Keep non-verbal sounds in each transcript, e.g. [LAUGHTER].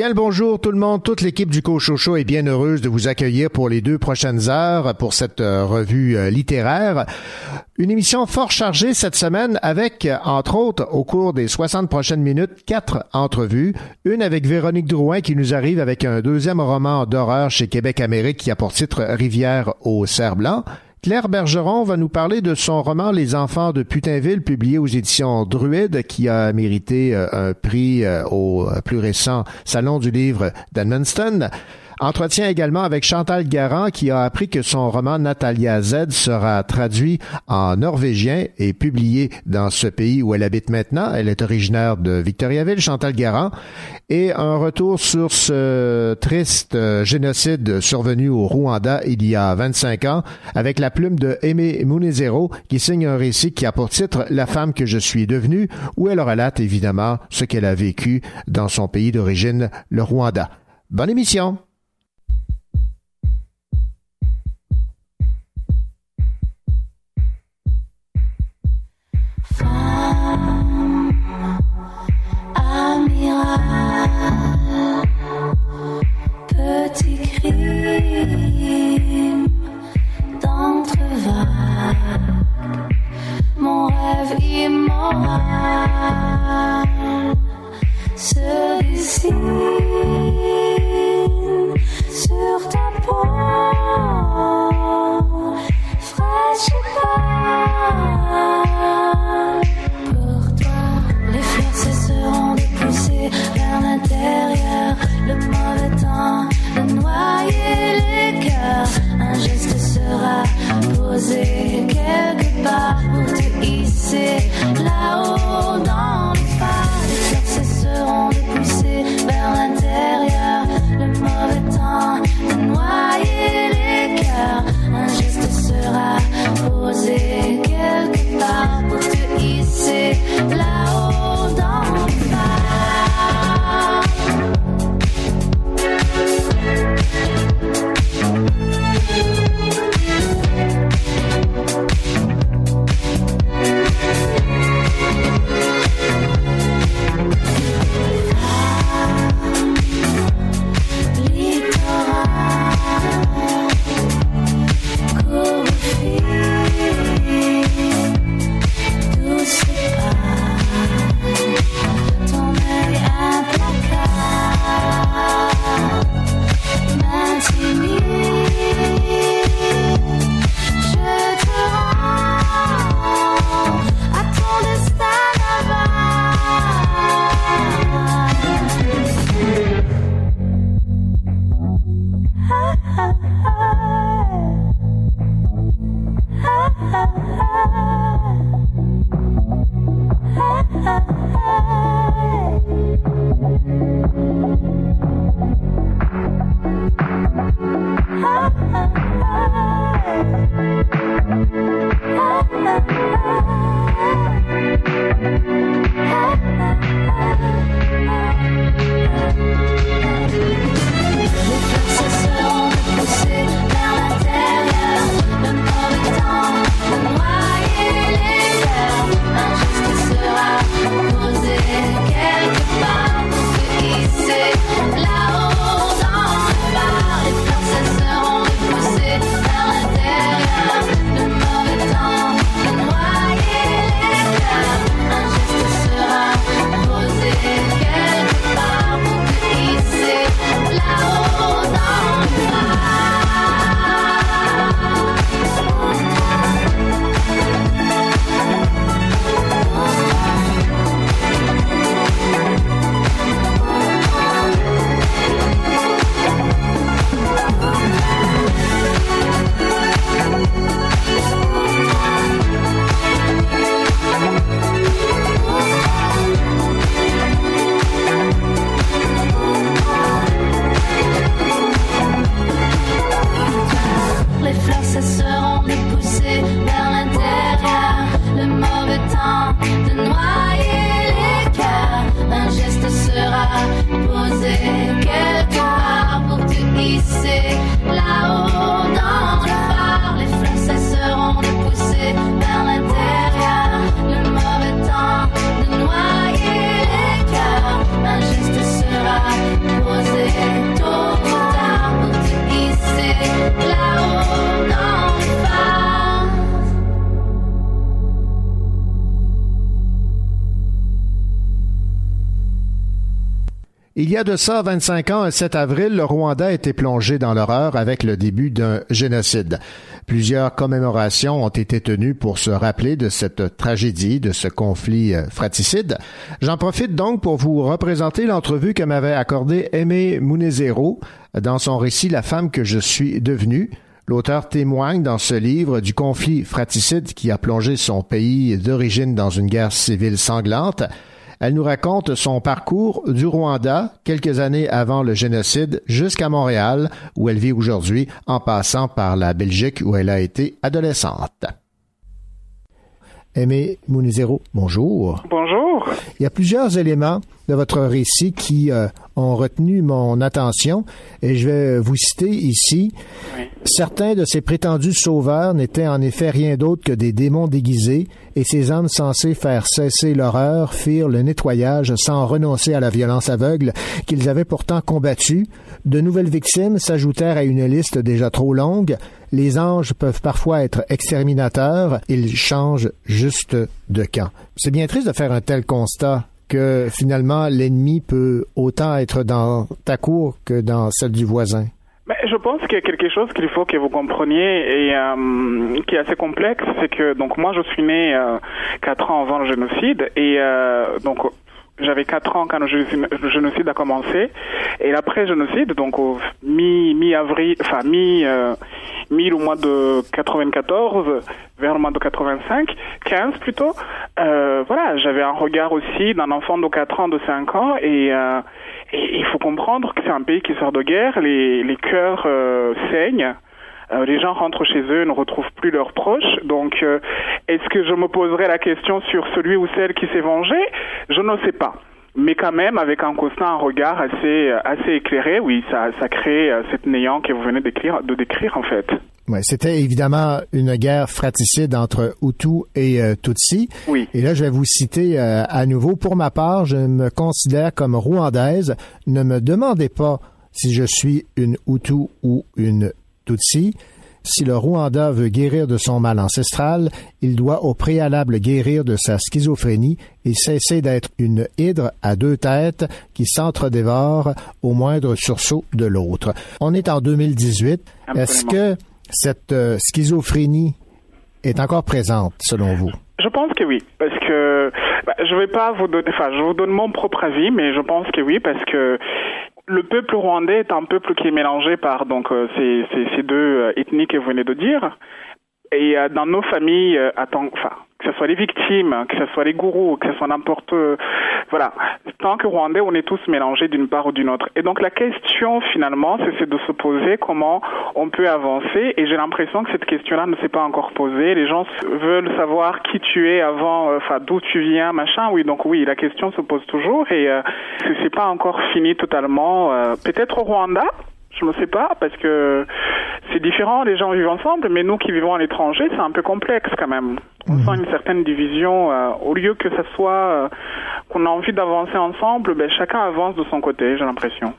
Bien le bonjour tout le monde, toute l'équipe du Cochocho est bien heureuse de vous accueillir pour les deux prochaines heures pour cette euh, revue euh, littéraire. Une émission fort chargée cette semaine avec, entre autres, au cours des 60 prochaines minutes, quatre entrevues. Une avec Véronique Drouin qui nous arrive avec un deuxième roman d'horreur chez Québec Amérique qui a pour titre Rivière au cerf blanc. Claire Bergeron va nous parler de son roman Les enfants de Putinville, publié aux éditions Druide, qui a mérité euh, un prix euh, au plus récent Salon du livre d'Edmundston. Entretien également avec Chantal Garand qui a appris que son roman Natalia Z sera traduit en norvégien et publié dans ce pays où elle habite maintenant. Elle est originaire de Victoriaville, Chantal Garand. Et un retour sur ce triste euh, génocide survenu au Rwanda il y a 25 ans avec la plume de Aimé Munezero qui signe un récit qui a pour titre La femme que je suis devenue où elle relate évidemment ce qu'elle a vécu dans son pays d'origine, le Rwanda. Bonne émission! Celui-ci sur ta peau Fraîche pour toi Les forces seront dépoussées vers l'intérieur Le point temps de noyer les cœurs Un geste sera posé quelque part là-haut dans les phares. Les cesseront de pousser vers l'intérieur. Le mauvais temps de noyer les cœurs. Un geste sera posé quelque part pour te hisser de ça 25 ans, un 7 avril, le Rwanda a été plongé dans l'horreur avec le début d'un génocide. Plusieurs commémorations ont été tenues pour se rappeler de cette tragédie, de ce conflit euh, fratricide. J'en profite donc pour vous représenter l'entrevue que m'avait accordée Aimé Munezero dans son récit La femme que je suis devenue. L'auteur témoigne dans ce livre du conflit fratricide qui a plongé son pays d'origine dans une guerre civile sanglante. Elle nous raconte son parcours du Rwanda, quelques années avant le génocide, jusqu'à Montréal, où elle vit aujourd'hui, en passant par la Belgique, où elle a été adolescente. Aimé Mounizero, bonjour. Bonjour. Il y a plusieurs éléments de votre récit qui euh, ont retenu mon attention et je vais vous citer ici. Oui. Certains de ces prétendus sauveurs n'étaient en effet rien d'autre que des démons déguisés et ces hommes censés faire cesser l'horreur firent le nettoyage sans renoncer à la violence aveugle qu'ils avaient pourtant combattue. De nouvelles victimes s'ajoutèrent à une liste déjà trop longue. Les anges peuvent parfois être exterminateurs, ils changent juste de camp. C'est bien triste de faire un tel constat que finalement l'ennemi peut autant être dans ta cour que dans celle du voisin. Mais je pense qu'il y a quelque chose qu'il faut que vous compreniez et euh, qui est assez complexe, c'est que donc moi je suis né euh, quatre ans avant le génocide et euh, donc j'avais 4 ans quand le génocide a commencé. Et l'après génocide donc au mi mi avril enfin mi euh, mi au mois de 94 vers le mois de 85 15 plutôt euh, voilà j'avais un regard aussi d'un enfant de 4 ans de 5 ans et euh, il faut comprendre que c'est un pays qui sort de guerre les les cœurs euh, saignent euh, les gens rentrent chez eux, ne retrouvent plus leurs proches. Donc, euh, est-ce que je me poserai la question sur celui ou celle qui s'est vengé? Je ne sais pas. Mais quand même, avec un constat, un regard assez, assez éclairé, oui, ça, ça crée euh, cette néant que vous venez décrire, de décrire, en fait. Ouais, c'était évidemment une guerre fratricide entre Hutu et euh, Tutsi. Oui. Et là, je vais vous citer euh, à nouveau. Pour ma part, je me considère comme rwandaise. Ne me demandez pas si je suis une Hutu ou une Tutsi. Si le Rwanda veut guérir de son mal ancestral, il doit au préalable guérir de sa schizophrénie et cesser d'être une hydre à deux têtes qui s'entre-dévore au moindre sursaut de l'autre. On est en 2018. Est-ce que cette euh, schizophrénie est encore présente, selon vous? Je pense que oui, parce que bah, je vais pas vous donner, enfin, je vous donne mon propre avis, mais je pense que oui, parce que le peuple rwandais est un peuple qui est mélangé par donc euh, ces, ces, deux euh, ethnies que vous venez de dire. Et euh, dans nos familles, attends, enfin, que ce soit les victimes, que ce soit les gourous, que ce soit n'importe, voilà, tant que Rwandais, on est tous mélangés d'une part ou d'une autre. Et donc la question finalement, c'est de se poser comment on peut avancer. Et j'ai l'impression que cette question-là ne s'est pas encore posée. Les gens veulent savoir qui tu es avant, enfin d'où tu viens, machin. Oui, donc oui, la question se pose toujours et euh, c'est pas encore fini totalement. Euh, Peut-être au Rwanda, je ne sais pas, parce que c'est différent, les gens vivent ensemble, mais nous qui vivons à l'étranger, c'est un peu complexe quand même. On Mhm. sent une certaine division. Euh, au lieu que ça soit euh, qu'on a envie d'avancer ensemble, ben, chacun avance de son côté, j'ai l'impression.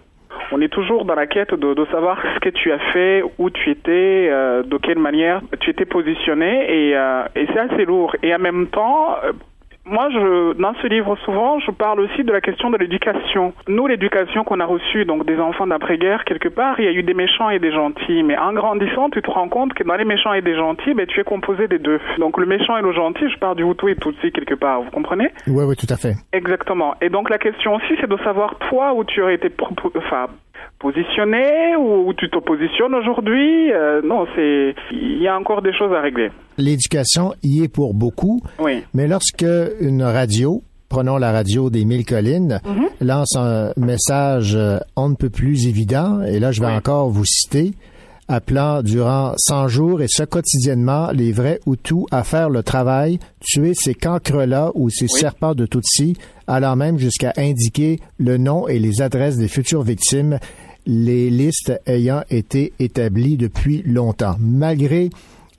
On est toujours dans la quête de, de savoir ce que tu as fait, où tu étais, euh, de quelle manière tu étais positionné, et, et c'est assez lourd. Et en même temps, moi, je, dans ce livre, souvent, je parle aussi de la question de l'éducation. Nous, l'éducation qu'on a reçue, donc des enfants d'après-guerre, quelque part, il y a eu des méchants et des gentils. Mais en grandissant, tu te rends compte que dans les méchants et des gentils, ben, tu es composé des deux. Donc le méchant et le gentil, je parle du Hutu et Tutsi quelque part, vous comprenez? Oui, oui, tout à fait. Exactement. Et donc la question aussi, c'est de savoir toi où tu aurais été enfin, positionné, ou tu te positionnes aujourd'hui? Euh, non, c'est il y a encore des choses à régler. L'éducation y est pour beaucoup, Oui. mais lorsque une radio, prenons la radio des Mille Collines, lance un message euh, on ne peut plus évident, et là je vais Oui. encore vous citer, appelant durant 100 jours et ce quotidiennement les vrais Hutus à faire le travail, tuer ces cancres-là ou ces serpents de Tutsi, allant même jusqu'à indiquer le nom et les adresses des futures victimes, les listes ayant été établies depuis longtemps. Malgré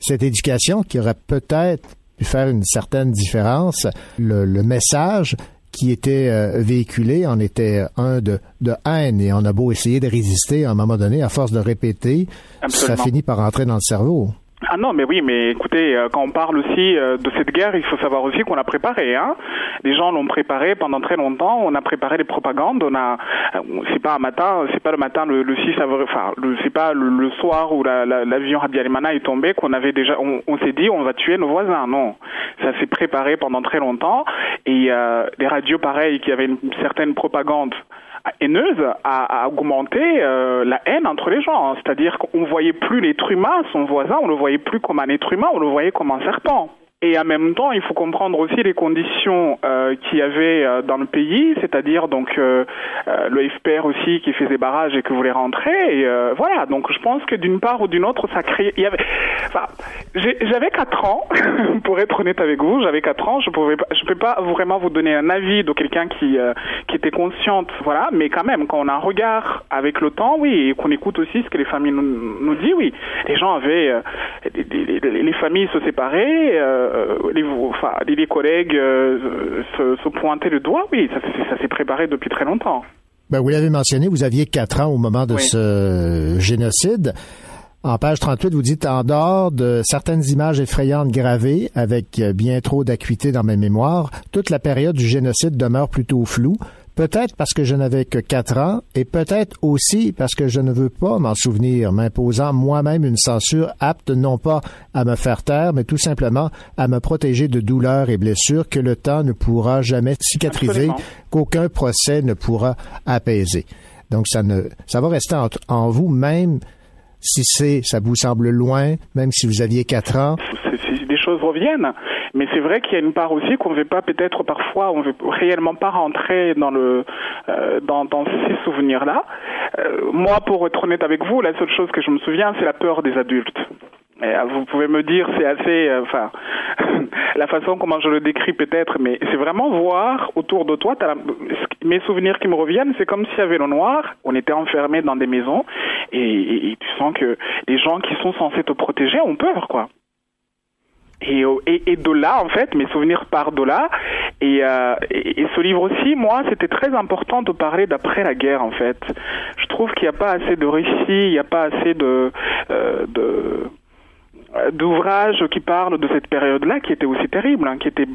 cette éducation qui aurait peut-être pu faire une certaine différence, le, le message qui était euh, véhiculé en était un de, de haine et on a beau essayer de résister à un moment donné, à force de répéter, Absolument. ça finit par entrer dans le cerveau. Ah non, mais oui, mais écoutez, euh, quand on parle aussi euh, de cette guerre, il faut savoir aussi qu'on l'a préparée. Hein. Les gens l'ont préparée pendant très longtemps. On a préparé les propagandes. On a, euh, c'est pas un matin, c'est pas le matin le, le 6 avril, enfin, c'est pas le, le soir où la- la- l'avion la, Habyarimana est tombé qu'on avait déjà, on, on s'est dit on va tuer nos voisins. Non, ça s'est préparé pendant très longtemps. Et euh, les radios, pareil, qui avaient une certaine propagande haineuse a, augmenté euh, la haine entre les gens. C'est-à-dire qu'on voyait plus l'être humain, son voisin, on le voyait plus comme un être humain, on le voyait comme un serpent. Et en même temps, il faut comprendre aussi les conditions euh, qu'il y avait euh, dans le pays, c'est-à-dire donc euh, euh, le FPR aussi qui faisait barrage et qui voulait rentrer. Et euh, voilà, donc je pense que d'une part ou d'une autre, ça crée. Il y avait, enfin, j'avais quatre ans, [LAUGHS] pour être honnête avec vous, j'avais quatre ans. Je pouvais, pas, je peux pas vraiment vous donner un avis de quelqu'un qui euh, qui était consciente, voilà. Mais quand même, quand on a un regard avec le temps, oui, et qu'on écoute aussi ce que les familles nous, nous disent, oui, les gens avaient, les, les- les- les familles se séparaient, les, enfin, les, collègues euh, se, se pointaient le doigt, oui, ça, s'est- ça s'est préparé depuis très longtemps. Ben, vous l'avez mentionné, vous aviez quatre ans au moment de Oui. ce génocide. En page 38, vous dites en dehors de certaines images effrayantes gravées avec euh, bien trop d'acuité dans mes mémoires, toute la période du génocide demeure plutôt floue. Peut-être parce que je n'avais que quatre ans et peut-être aussi parce que je ne veux pas m'en souvenir, m'imposant moi-même une censure apte non pas à me faire taire, mais tout simplement à me protéger de douleurs et blessures que le temps ne pourra jamais cicatriser, qu'aucun procès ne pourra apaiser. Donc ça ne, ça va rester en, en vous même si c'est, ça vous semble loin, même si vous aviez quatre ans. des choses reviennent. Mais c'est vrai qu'il y a une part aussi qu'on ne veut pas peut-être parfois, on ne veut réellement pas rentrer dans le euh, dans, dans ces souvenirs-là. Euh, moi, pour être honnête avec vous, la seule chose que je me souviens, c'est la peur des adultes. Euh, vous pouvez me dire, c'est assez, euh, enfin, [LAUGHS] la façon comment je le décris peut-être, mais c'est vraiment voir autour de toi. la- mes souvenirs qui me reviennent, c'est comme y avait le noir. On était enfermés dans des maisons et- et tu sens que les gens qui sont censés te protéger ont peur, quoi. Et, et, et de là, en fait, mes souvenirs partent de là. Et, euh, et, et ce livre aussi, moi, c'était très important de parler d'après la guerre, en fait. Je trouve qu'il n'y a pas assez de récits, il n'y a pas assez de, euh, de euh, d'ouvrages qui parlent de cette période-là, qui était aussi terrible, hein, qui était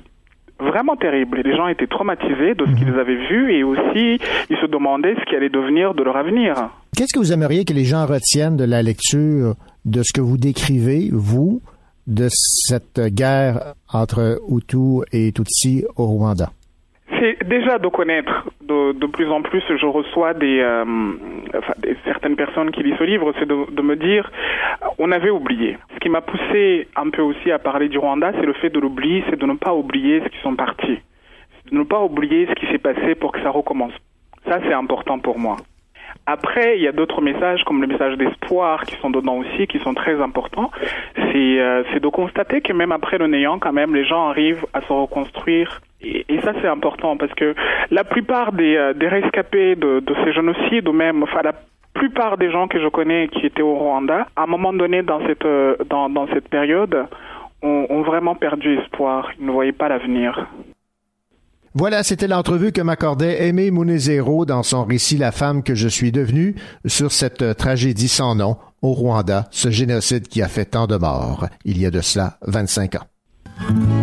vraiment terrible. Les gens étaient traumatisés de ce qu'ils avaient vu et aussi ils se demandaient ce qui allait devenir de leur avenir. Qu'est-ce que vous aimeriez que les gens retiennent de la lecture de ce que vous décrivez, vous, de cette guerre entre Hutu et Tutsi au Rwanda? C'est déjà de connaître. De, plus en plus, je reçois des, euh, enfin, des- certaines personnes qui lisent ce livre, c'est de, me dire, on avait oublié. Ce qui m'a poussé un peu aussi à parler du Rwanda, c'est le fait de l'oublier, c'est de ne pas oublier ce qui sont partis, de ne pas oublier ce qui s'est passé pour que ça recommence. Ça, c'est important pour moi. Après, il y a d'autres messages comme le message d'espoir qui sont dedans aussi, qui sont très importants. C'est euh, de constater que même après le néant, quand même, les gens arrivent à se reconstruire. Et, ça, c'est important parce que la plupart des, euh, des rescapés de, ces génocides, ou même, enfin, la plupart des gens que je connais qui étaient au Rwanda, à un moment donné dans cette, euh, dans, dans cette période, ont vraiment perdu espoir. Ils ne voyaient pas l'avenir. Voilà, c'était l'entrevue que m'accordait Aimé Munezero dans son récit La femme que je suis devenue sur cette euh, tragédie sans nom au Rwanda, ce génocide qui a fait tant de morts il y a de cela 25 ans.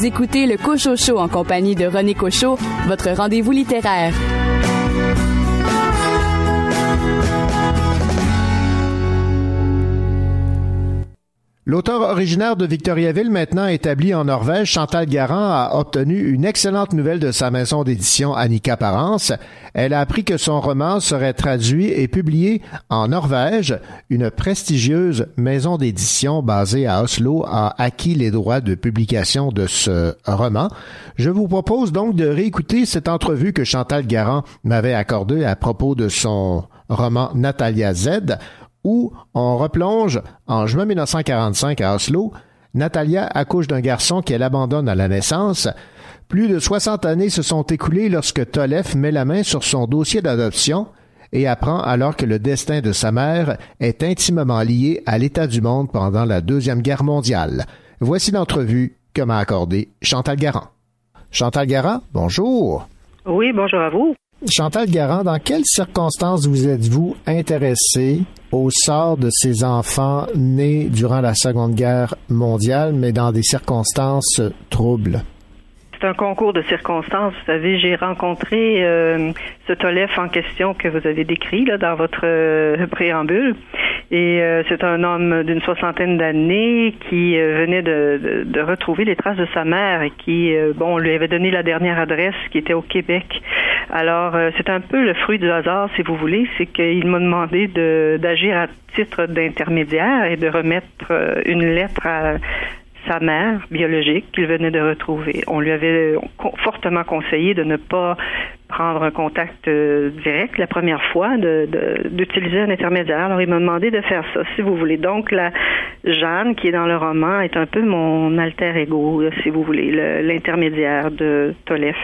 Vous écoutez le Cocho Show en compagnie de René Cocho, votre rendez-vous littéraire. L'auteur originaire de Victoriaville, maintenant établi en Norvège, Chantal Garand, a obtenu une excellente nouvelle de sa maison d'édition Annika Parence. Elle a appris que son roman serait traduit et publié en Norvège. Une prestigieuse maison d'édition basée à Oslo a acquis les droits de publication de ce roman. Je vous propose donc de réécouter cette entrevue que Chantal Garand m'avait accordée à propos de son roman Natalia Z où on replonge en juin 1945 à Oslo. Natalia accouche d'un garçon qu'elle abandonne à la naissance. Plus de 60 années se sont écoulées lorsque Tolef met la main sur son dossier d'adoption et apprend alors que le destin de sa mère est intimement lié à l'état du monde pendant la Deuxième Guerre mondiale. Voici l'entrevue que m'a accordée Chantal Garand. Chantal Garand, bonjour. Oui, bonjour à vous. Chantal Garand, dans quelles circonstances vous êtes-vous intéressée au sort de ces enfants nés durant la Seconde Guerre mondiale, mais dans des circonstances troubles? C'est un concours de circonstances. Vous savez, j'ai rencontré euh, ce Tolef en question que vous avez décrit là, dans votre euh, préambule. Et euh, c'est un homme d'une soixantaine d'années qui euh, venait de, de, de, retrouver les traces de sa mère et qui, euh, bon, on lui avait donné la dernière adresse qui était au Québec. Alors, c'est un peu le fruit du hasard, si vous voulez, c'est qu'il m'a demandé de, d'agir à titre d'intermédiaire et de remettre une lettre à sa mère biologique qu'il venait de retrouver. On lui avait fortement conseillé de ne pas prendre un contact euh, direct la première fois, de, d'utiliser un intermédiaire. Alors, il m'a demandé de faire ça, si vous voulez. Donc, la Jeanne, qui est dans le roman, est un peu mon alter ego, si vous voulez, l'intermédiaire de Tolef.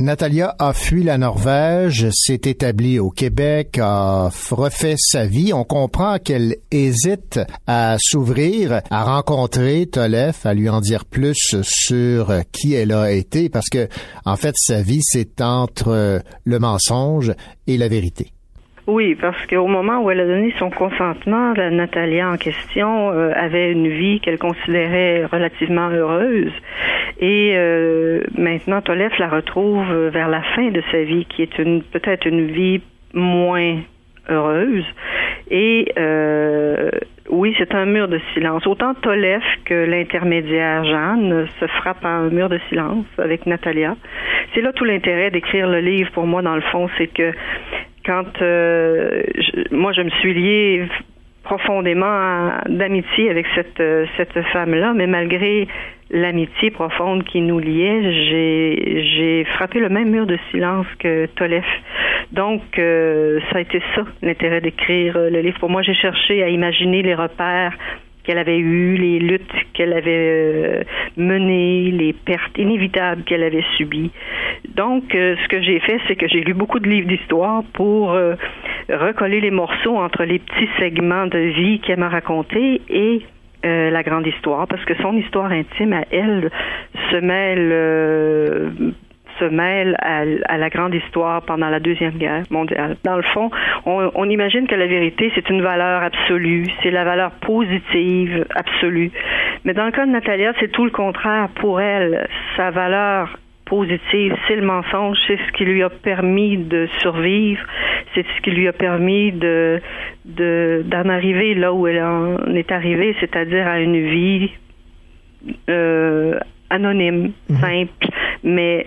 Natalia a fui la Norvège, s'est établie au Québec, a refait sa vie. On comprend qu'elle hésite à s'ouvrir, à rencontrer Tolef, à lui en dire plus sur qui elle a été, parce que, en fait, sa vie, c'est entre le mensonge et la vérité. Oui, parce qu'au moment où elle a donné son consentement, la Natalia en question euh, avait une vie qu'elle considérait relativement heureuse. Et euh, maintenant, Tolef la retrouve vers la fin de sa vie, qui est une peut-être une vie moins heureuse. Et euh, oui, c'est un mur de silence. Autant Tolef que l'intermédiaire Jeanne se frappent à un mur de silence avec Natalia. C'est là tout l'intérêt d'écrire le livre pour moi, dans le fond, c'est que quand euh, moi je me suis liée profondément d'amitié avec cette cette femme-là, mais malgré l'amitié profonde qui nous liait, j'ai j'ai frappé le même mur de silence que Tolef. Donc euh, ça a été ça l'intérêt d'écrire le livre. Pour moi, j'ai cherché à imaginer les repères qu'elle avait eues, les luttes qu'elle avait euh, menées, les pertes inévitables qu'elle avait subies. Donc, euh, ce que j'ai fait, c'est que j'ai lu beaucoup de livres d'histoire pour euh, recoller les morceaux entre les petits segments de vie qu'elle m'a racontés et la grande histoire, parce que son histoire intime à elle se mêle se mêle à, la grande histoire pendant la Deuxième Guerre mondiale. Dans le fond, on, imagine que la vérité, c'est une valeur absolue, c'est la valeur positive absolue. Mais dans le cas de Natalia, c'est tout le contraire. Pour elle, sa valeur positive, c'est le mensonge, c'est ce qui lui a permis de survivre, c'est ce qui lui a permis de d'en arriver là où elle en est arrivée, c'est-à-dire à une vie euh, anonyme, mhm. simple, mais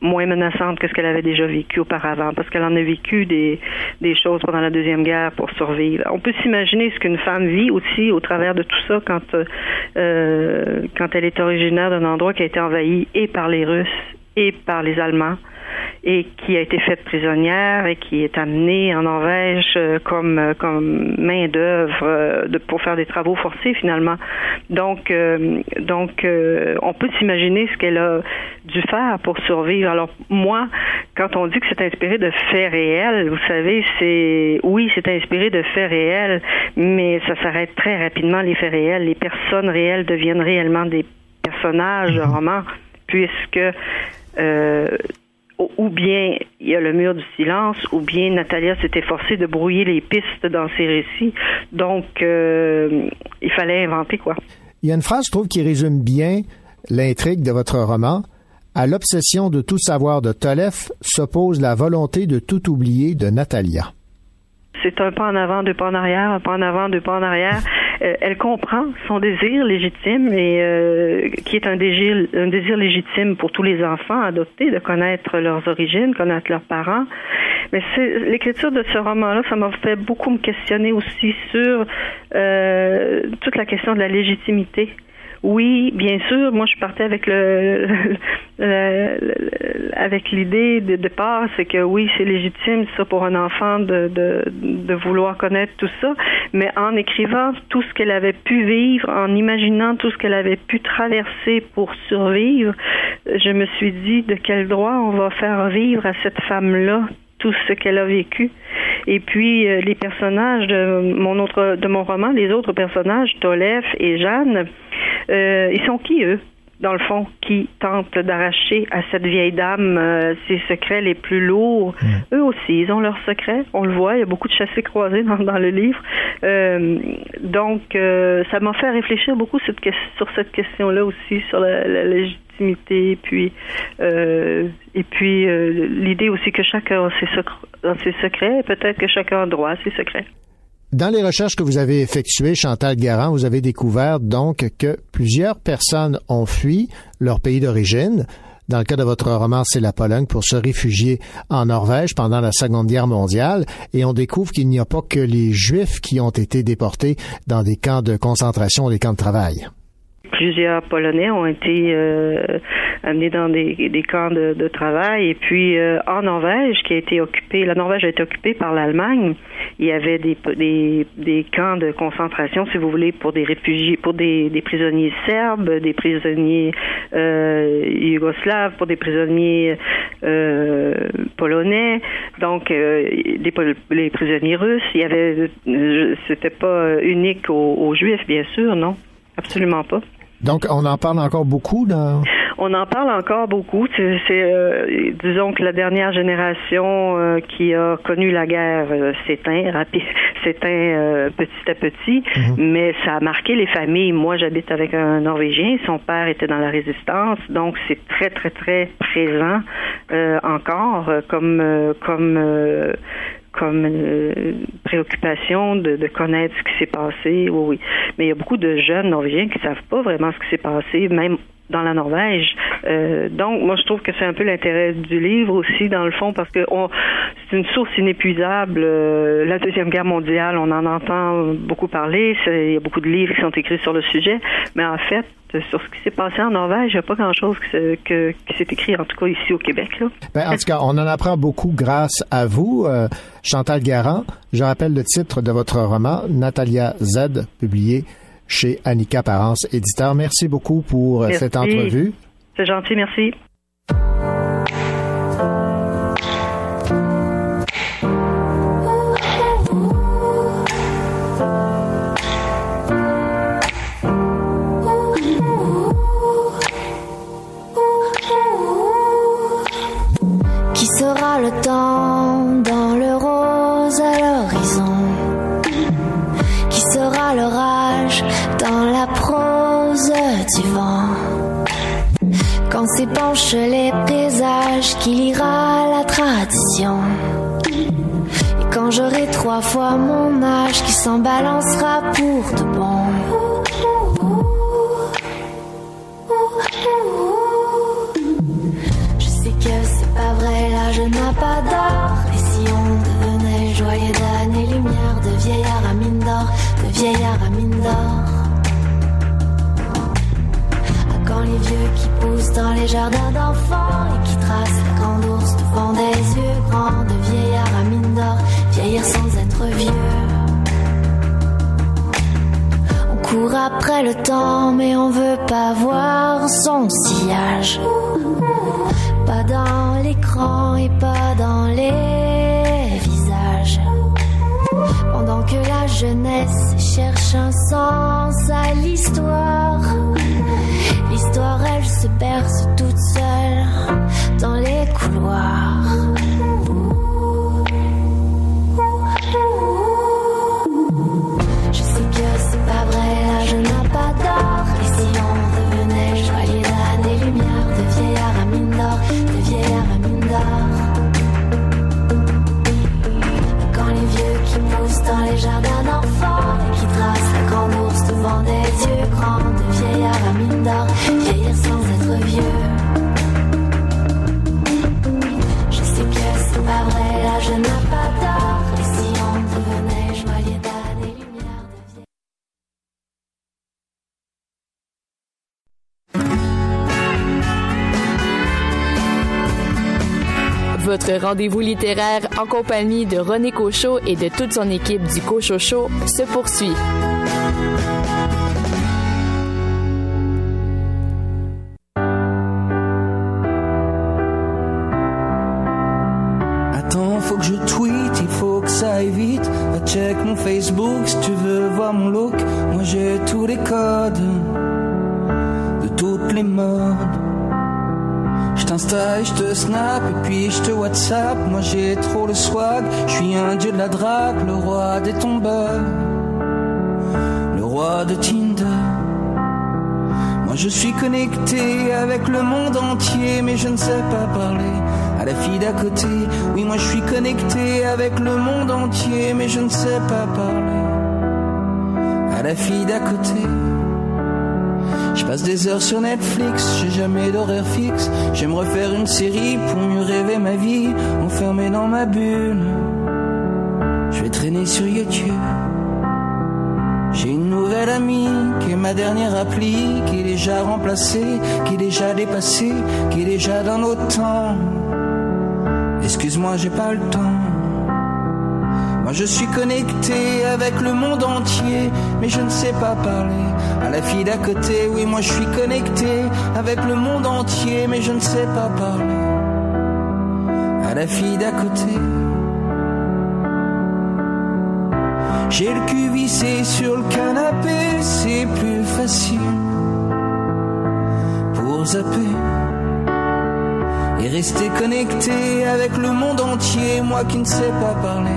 moins menaçante que ce qu'elle avait déjà vécu auparavant, parce qu'elle en a vécu des, des choses pendant la Deuxième Guerre pour survivre. On peut s'imaginer ce qu'une femme vit aussi au travers de tout ça quand, euh, quand elle est originaire d'un endroit qui a été envahi et par les Russes et par les Allemands et qui a été faite prisonnière et qui est amenée en Norvège euh, comme euh, comme main d'œuvre euh, pour faire des travaux forcés finalement. Donc donc on peut s'imaginer ce qu'elle a dû faire pour survivre. Alors moi, quand on dit que c'est inspiré de faits réels, vous savez, c'est oui, c'est inspiré de faits réels, mais ça s'arrête très rapidement les faits réels. Les personnes réelles deviennent réellement des personnages de mhm. roman puisque euh, ou bien il y a le mur du silence, ou bien Natalia s'était forcée de brouiller les pistes dans ses récits. Donc, euh, il fallait inventer quoi. Il y a une phrase, je trouve, qui résume bien l'intrigue de votre roman. À l'obsession de tout savoir de Tolef s'oppose la volonté de tout oublier de Natalia c'est un pas en avant, deux pas en arrière, un pas en avant, deux pas en arrière. Euh, elle comprend son désir légitime et euh, qui est un désir, un désir légitime pour tous les enfants adoptés de connaître leurs origines, connaître leurs parents. Mais l'écriture de ce roman-là, ça m'a fait beaucoup me questionner aussi sur euh, toute la question de la légitimité oui, bien sûr. Moi, je partais avec le, avec l'idée de départ, c'est que oui, c'est légitime ça pour un enfant de, de, de vouloir connaître tout ça, mais en écrivant tout ce qu'elle avait pu vivre, en imaginant tout ce qu'elle avait pu traverser pour survivre, je me suis dit de quel droit on va faire vivre à cette femme-là tout ce qu'elle a vécu. Et puis euh, les personnages de mon autre de mon roman, les autres personnages, Tolef et Jeanne, euh, ils sont qui eux? Dans le fond, qui tentent d'arracher à cette vieille dame euh, ses secrets les plus lourds. Mm. Eux aussi, ils ont leurs secrets. On le voit, il y a beaucoup de chassés croisés dans, dans le livre. Euh, donc, ça m'a fait réfléchir beaucoup cette, sur cette question-là aussi, sur la, la légitimité, puis et puis l'idée aussi que chacun a ses, secrets, ses secrets, peut-être que chacun a droit à ses secrets. Dans les recherches que vous avez effectuées, Chantal Garand, vous avez découvert donc que plusieurs personnes ont fui leur pays d'origine. Dans le cas de votre roman, c'est la Pologne pour se réfugier en Norvège pendant la Seconde Guerre mondiale. Et on découvre qu'il n'y a pas que les Juifs qui ont été déportés dans des camps de concentration, des camps de travail plusieurs Polonais ont été euh, amenés dans des, camps de, travail. Et puis euh, en Norvège, qui a été occupée, la Norvège a été occupée par l'Allemagne. Il y avait des, camps de concentration, si vous voulez, pour des réfugiés, pour des, prisonniers serbes, des prisonniers euh, yougoslaves, pour des prisonniers polonais, donc les prisonniers russes. Il y c'était pas unique aux Juifs, bien sûr, non, absolument pas. Donc, on en parle encore beaucoup dans... On en parle encore beaucoup. C'est, euh, disons que la dernière génération euh, qui a connu la guerre euh, s'éteint, rapide, [LAUGHS] s'éteint petit à petit, Mhm. mais ça a marqué les familles. Moi, j'habite avec un Norvégien. Son père était dans la résistance, donc c'est très très très présent euh, encore comme euh, comme euh, comme euh, préoccupation de, connaître ce qui s'est passé. Oui. Mais il y a beaucoup de jeunes Norvégiens qui savent pas vraiment ce qui s'est passé, même dans la Norvège. Euh, donc, moi, je trouve que c'est un peu l'intérêt du livre aussi, dans le fond, parce que c'est une source inépuisable. Euh, la Deuxième Guerre mondiale, on en entend beaucoup parler. Il y a beaucoup de livres qui sont écrits sur le sujet. Mais en fait, sur ce qui s'est passé en Norvège, il n'y a pas grand-chose qui, s'est écrit, en tout cas ici au Québec. Ben, en tout cas, on en apprend beaucoup grâce à vous, euh, Chantal Garand. Je rappelle le titre de votre roman, Natalia Z, publié chez Annika Parence, éditeur. Merci beaucoup pour euh, Merci. cette entrevue. C'est gentil, merci. Quand s'épanchent les présages qui lira la tradition Et quand j'aurai trois fois mon âge qui s'en balancera pour de bon Je sais que c'est pas vrai, l'âge n'a pas d'or. Et si on devenait joyeux d'années lumière, de vieillard à mine d'or, de vieillard à mine d'or. Quand les vieux qui poussent dans les jardins d'enfants et qui tracent la grande ours devant des yeux grands, de vieillard à mine d'or, vieillir sans être vieux. On court après le temps, mais on veut pas voir son sillage. Pas dans l'écran et pas dans les visages. Pendant que la jeunesse cherche un sens à l'histoire, l'histoire elle se berce toute seule dans les couloirs. Je sais que c'est pas vrai, l'âge n'a pas d'or. Et si on devenait joyeux d'années lumière, de vieillard à mine d'or, de vieillard à mine d'or. Quand les vieux qui poussent dans les jardins Je sais que c'est pas vrai, l'âge n'a pas d'or. Et si on devenait joyeux d'années lumière, de vieillard Votre rendez-vous littéraire en compagnie de René Cochot et de toute son équipe du Cochot se poursuit. Faut que je tweet, il faut que ça aille vite. Va check mon Facebook si tu veux voir mon look. Moi j'ai tous les codes de toutes les modes. Je t'installe, je te snap et puis je te WhatsApp. Moi j'ai trop le swag, je suis un dieu de la drague, le roi des tombeurs, le roi de Tinder. Moi je suis connecté avec le monde entier, mais je ne sais pas parler la fille d'à côté. Oui, moi je suis connecté avec le monde entier, mais je ne sais pas parler à la fille d'à côté. Je passe des heures sur Netflix, j'ai jamais d'horaire fixe. J'aime refaire une série pour mieux rêver ma vie, enfermé dans ma bulle. Je vais traîner sur YouTube. J'ai une nouvelle amie qui est ma dernière appli, qui est déjà remplacée, qui est déjà dépassée, qui est déjà dans notre temps. Excuse-moi, j'ai pas le temps. Moi je suis connecté avec le monde entier, mais je ne sais pas parler à la fille d'à côté. Oui, moi je suis connecté avec le monde entier, mais je ne sais pas parler à la fille d'à côté. J'ai le cul vissé sur le canapé, c'est plus facile pour zapper rester connecté avec le monde entier, moi qui ne sais pas parler.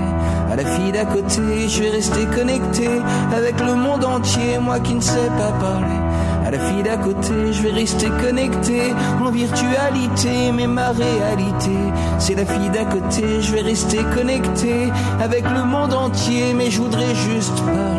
À la fille d'à côté, je vais rester connecté avec le monde entier, moi qui ne sais pas parler. À la fille d'à côté, je vais rester connecté en virtualité, mais ma réalité, c'est la fille d'à côté, je vais rester connecté avec le monde entier, mais je voudrais juste parler.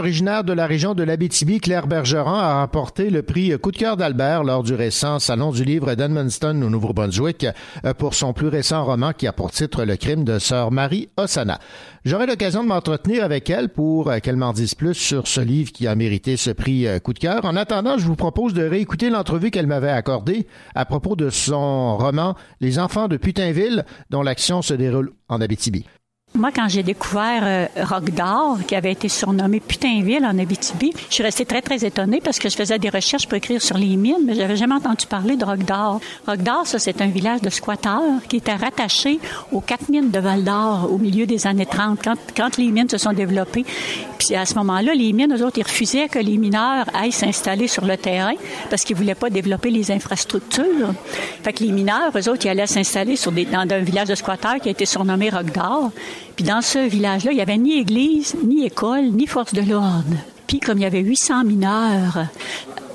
Originaire de la région de l'Abitibi, Claire Bergeron, a remporté le prix Coup de cœur d'Albert lors du récent Salon du livre d'Edmundston au Nouveau-Brunswick euh, pour son plus récent roman qui a pour titre Le crime de Sœur Marie Osana. J'aurai l'occasion de m'entretenir avec elle pour euh, qu'elle m'en dise plus sur ce livre qui a mérité ce prix euh, Coup de cœur. En attendant, je vous propose de réécouter l'entrevue qu'elle m'avait accordée à propos de son roman Les enfants de Putinville, dont l'action se déroule en Abitibi. Moi, quand j'ai découvert euh, d'Or, qui avait été surnommé Putinville en Abitibi, je suis restée très, très étonnée parce que je faisais des recherches pour écrire sur les mines, mais j'avais jamais entendu parler de Rock d'Or. Rock d'Or, ça, c'est un village de squatteurs qui était rattaché aux quatre mines de Val d'Or au milieu des années 30, quand, quand les mines se sont développées. Puis à ce moment-là, les mines, eux autres, ils refusaient que les mineurs aillent s'installer sur le terrain parce qu'ils voulaient pas développer les infrastructures. Fait que les mineurs, eux autres, ils allaient s'installer sur des, dans un village de squatteurs qui a été surnommé Rock d'Or. Puis dans ce village-là, il n'y avait ni église, ni école, ni force de l'ordre. Puis comme il y avait 800 mineurs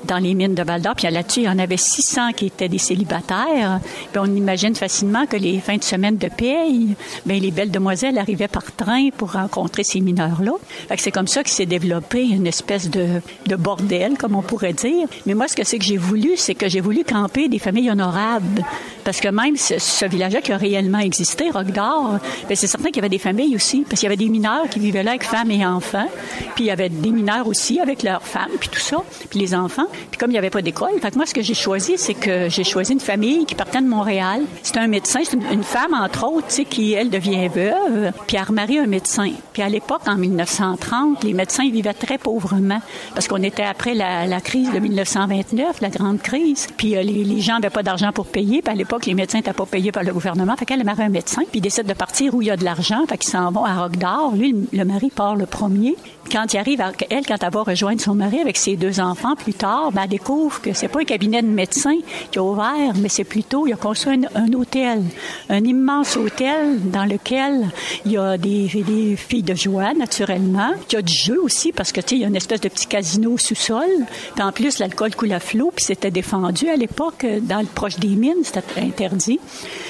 dans les mines de Val d'Or, puis là-dessus, il y en avait 600 qui étaient des célibataires. On imagine facilement que les fins de semaine de paye, bien, les belles demoiselles arrivaient par train pour rencontrer ces mineurs-là. C'est comme ça que s'est développé une espèce de, de bordel, comme on pourrait dire. Mais moi, ce que c'est que j'ai voulu, c'est que j'ai voulu camper des familles honorables. Parce que même ce, ce village-là qui a réellement existé, Rock d'Or, ben, c'est certain qu'il y avait des familles aussi. Parce qu'il y avait des mineurs qui vivaient là avec femmes et enfants. Puis il y avait des mineurs aussi avec leurs femmes, puis tout ça. Puis les enfants. Puis comme il n'y avait pas d'école, fait moi, ce que j'ai choisi, c'est que j'ai choisi une famille qui partait de Montréal. C'est un médecin, c'est une, femme, entre autres, qui, elle, devient veuve, puis elle remarie un médecin. Puis à l'époque, en 1930, les médecins vivaient très pauvrement parce qu'on était après la, crise de 1929, la grande crise. Puis euh, les, gens n'avaient pas d'argent pour payer. Puis à l'époque, les médecins n'étaient pas payés par le gouvernement. Fait qu'elle marie un médecin, puis ils décident de partir où il y a de l'argent. Fait qu'ils s'en vont à d'Or. Lui, le mari part le premier. Quand il arrive, à, elle, quand elle va rejoindre son mari avec ses deux enfants plus tard, ben, elle découvre que c'est pas un cabinet de médecin qui a ouvert, mais c'est plutôt, il a construit un, hôtel, un immense hôtel dans lequel il y a des, filles de joie, naturellement. Il y a du jeu aussi, parce que, tu sais, il y a une espèce de petit casino sous-sol. Puis en plus, l'alcool coule à flot, puis c'était défendu à l'époque, dans le proche des mines, c'était interdit.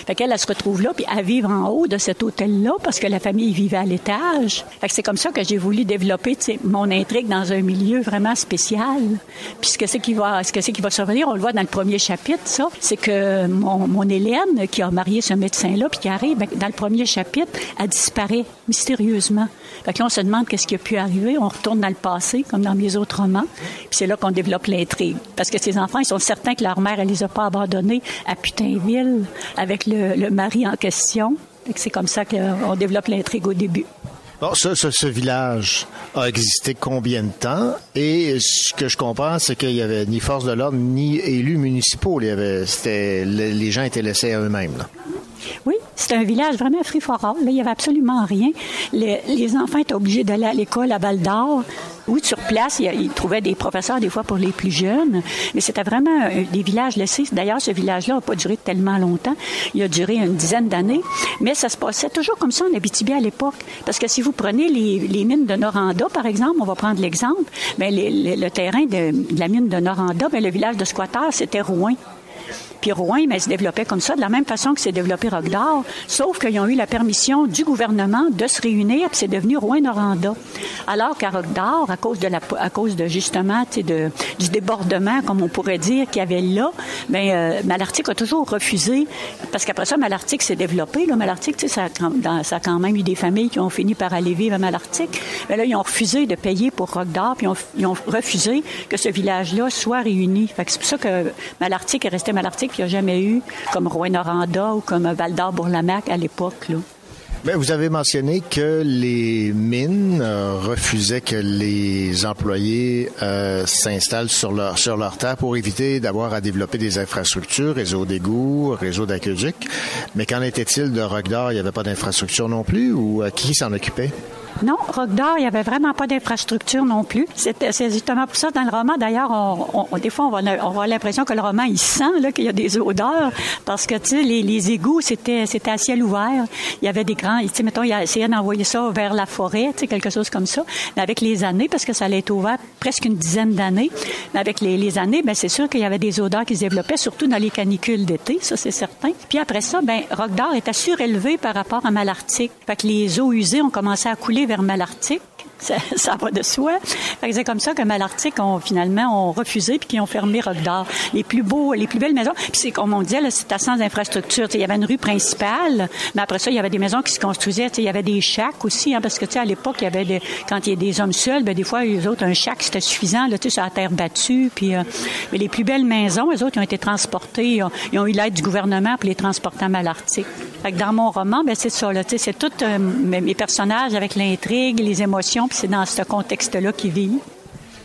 Fait qu'elle, elle se retrouve là, puis elle vit en haut de cet hôtel-là, parce que la famille vivait à l'étage. Fait que c'est comme ça que j'ai voulu développer mon intrigue dans un milieu vraiment spécial. Puis ce que c'est qui va, ce que c'est qui va survenir, on le voit dans le premier chapitre, ça, c'est que mon, Hélène, qui a marié ce médecin-là, puis qui arrive, dans le premier chapitre, elle disparaît mystérieusement. Fait que là, on se demande qu'est-ce qui a pu arriver. On retourne dans le passé, comme dans mes autres romans. Puis c'est là qu'on développe l'intrigue. Parce que ces enfants, ils sont certains que leur mère, elle les a pas abandonnés à Putinville avec le, le mari en question. C'est comme ça qu'on développe l'intrigue au début. Bon, ce, ce, village a existé combien de temps? Et ce que je comprends, c'est qu'il n'y avait ni force de l'ordre, ni élus municipaux. Il y avait, c'était, les gens étaient laissés à eux-mêmes. Oui, c'était un village vraiment free for il n'y avait absolument rien. Les, les, enfants étaient obligés d'aller à l'école à Val d'Or. Oui, sur place, ils, ils trouvaient des professeurs des fois pour les plus jeunes, mais c'était vraiment un, des villages laissés. D'ailleurs, ce village-là n'a pas duré tellement longtemps. Il a duré une dizaine d'années, mais ça se passait toujours comme ça en Abitibi à l'époque. Parce que si vous prenez les, les, mines de Noranda, par exemple, on va prendre l'exemple, mais les, le terrain de, de, la mine de Noranda, mais le village de squatteurs, c'était Rouen. Puis Rouen, mais se développait comme ça, de la même façon que s'est développé d'Or, sauf qu'ils ont eu la permission du gouvernement de se réunir, puis c'est devenu Rouen-Noranda. Alors qu'à d'Or, à cause de la, à cause de justement, de, du débordement, comme on pourrait dire, qu'il y avait là, ben, euh, Malartic a toujours refusé, parce qu'après ça, Malartic s'est développé, là, Malartic, ça, ça a quand même eu des familles qui ont fini par aller vivre à Malartic, mais là, ils ont refusé de payer pour d'Or, puis ils ont, refusé que ce village-là soit réuni. C'est pour ça que Malartic est resté Malartic, qu'il n'y a jamais eu, comme Rouen-Noranda ou comme Val-d'Or-Bourlamac à l'époque. Ben, vous avez mentionné que les mines euh, refusaient que les employés euh, s'installent sur leur sur leur terre pour éviter d'avoir à développer des infrastructures, réseau d'égout, réseau d'aqueduc. Mais qu'en était-il de Rockdor? Il n'y avait pas d'infrastructure non plus ou euh, qui s'en occupait? Non, Rock d'Or, il n'y avait vraiment pas d'infrastructure non plus. C'est justement pour ça, dans le roman, d'ailleurs, on, on, des fois, on on l'impression que le roman, il sent qu'il y a des odeurs, parce que, tu sais, les, les, égouts, c'était à ciel ouvert. Il y avait des grands... Tu sais, mettons, il a essayé d'envoyer ça vers la forêt, quelque chose comme ça. Mais avec les années, parce que ça allait être ouvert presque une dizaine d'années, mais avec les, années, ben c'est sûr qu'il y avait des odeurs qui se développaient, surtout dans les canicules d'été, ça, c'est certain. Puis après ça, ben était surélevé par rapport à Malartic. Fait que les eaux usées ont commencé à couler vers Malartic. Ça, va de soi. C'est comme ça que Malartic ont finalement ont refusé puis qui ont fermé d'Or. Les plus beaux, les plus belles maisons. Puis c'est comme on disait, c'était sans infrastructure. il y avait une rue principale, mais après ça, il y avait des maisons qui se construisaient. il y avait des chacs aussi, hein, parce que à l'époque, il y avait quand il y a des hommes seuls, ben, des fois, les autres, un chac, c'était suffisant, là, sur la terre battue. Puis, euh, mais les plus belles maisons, les autres, ils ont été transportées. Ils ont, eu l'aide du gouvernement pour les transporter à Malartic. Fait que dans mon roman, ben, c'est ça. C'est tout euh, mes personnages avec l'intrigue, les émotions, c'est dans ce contexte-là qu'ils vivent.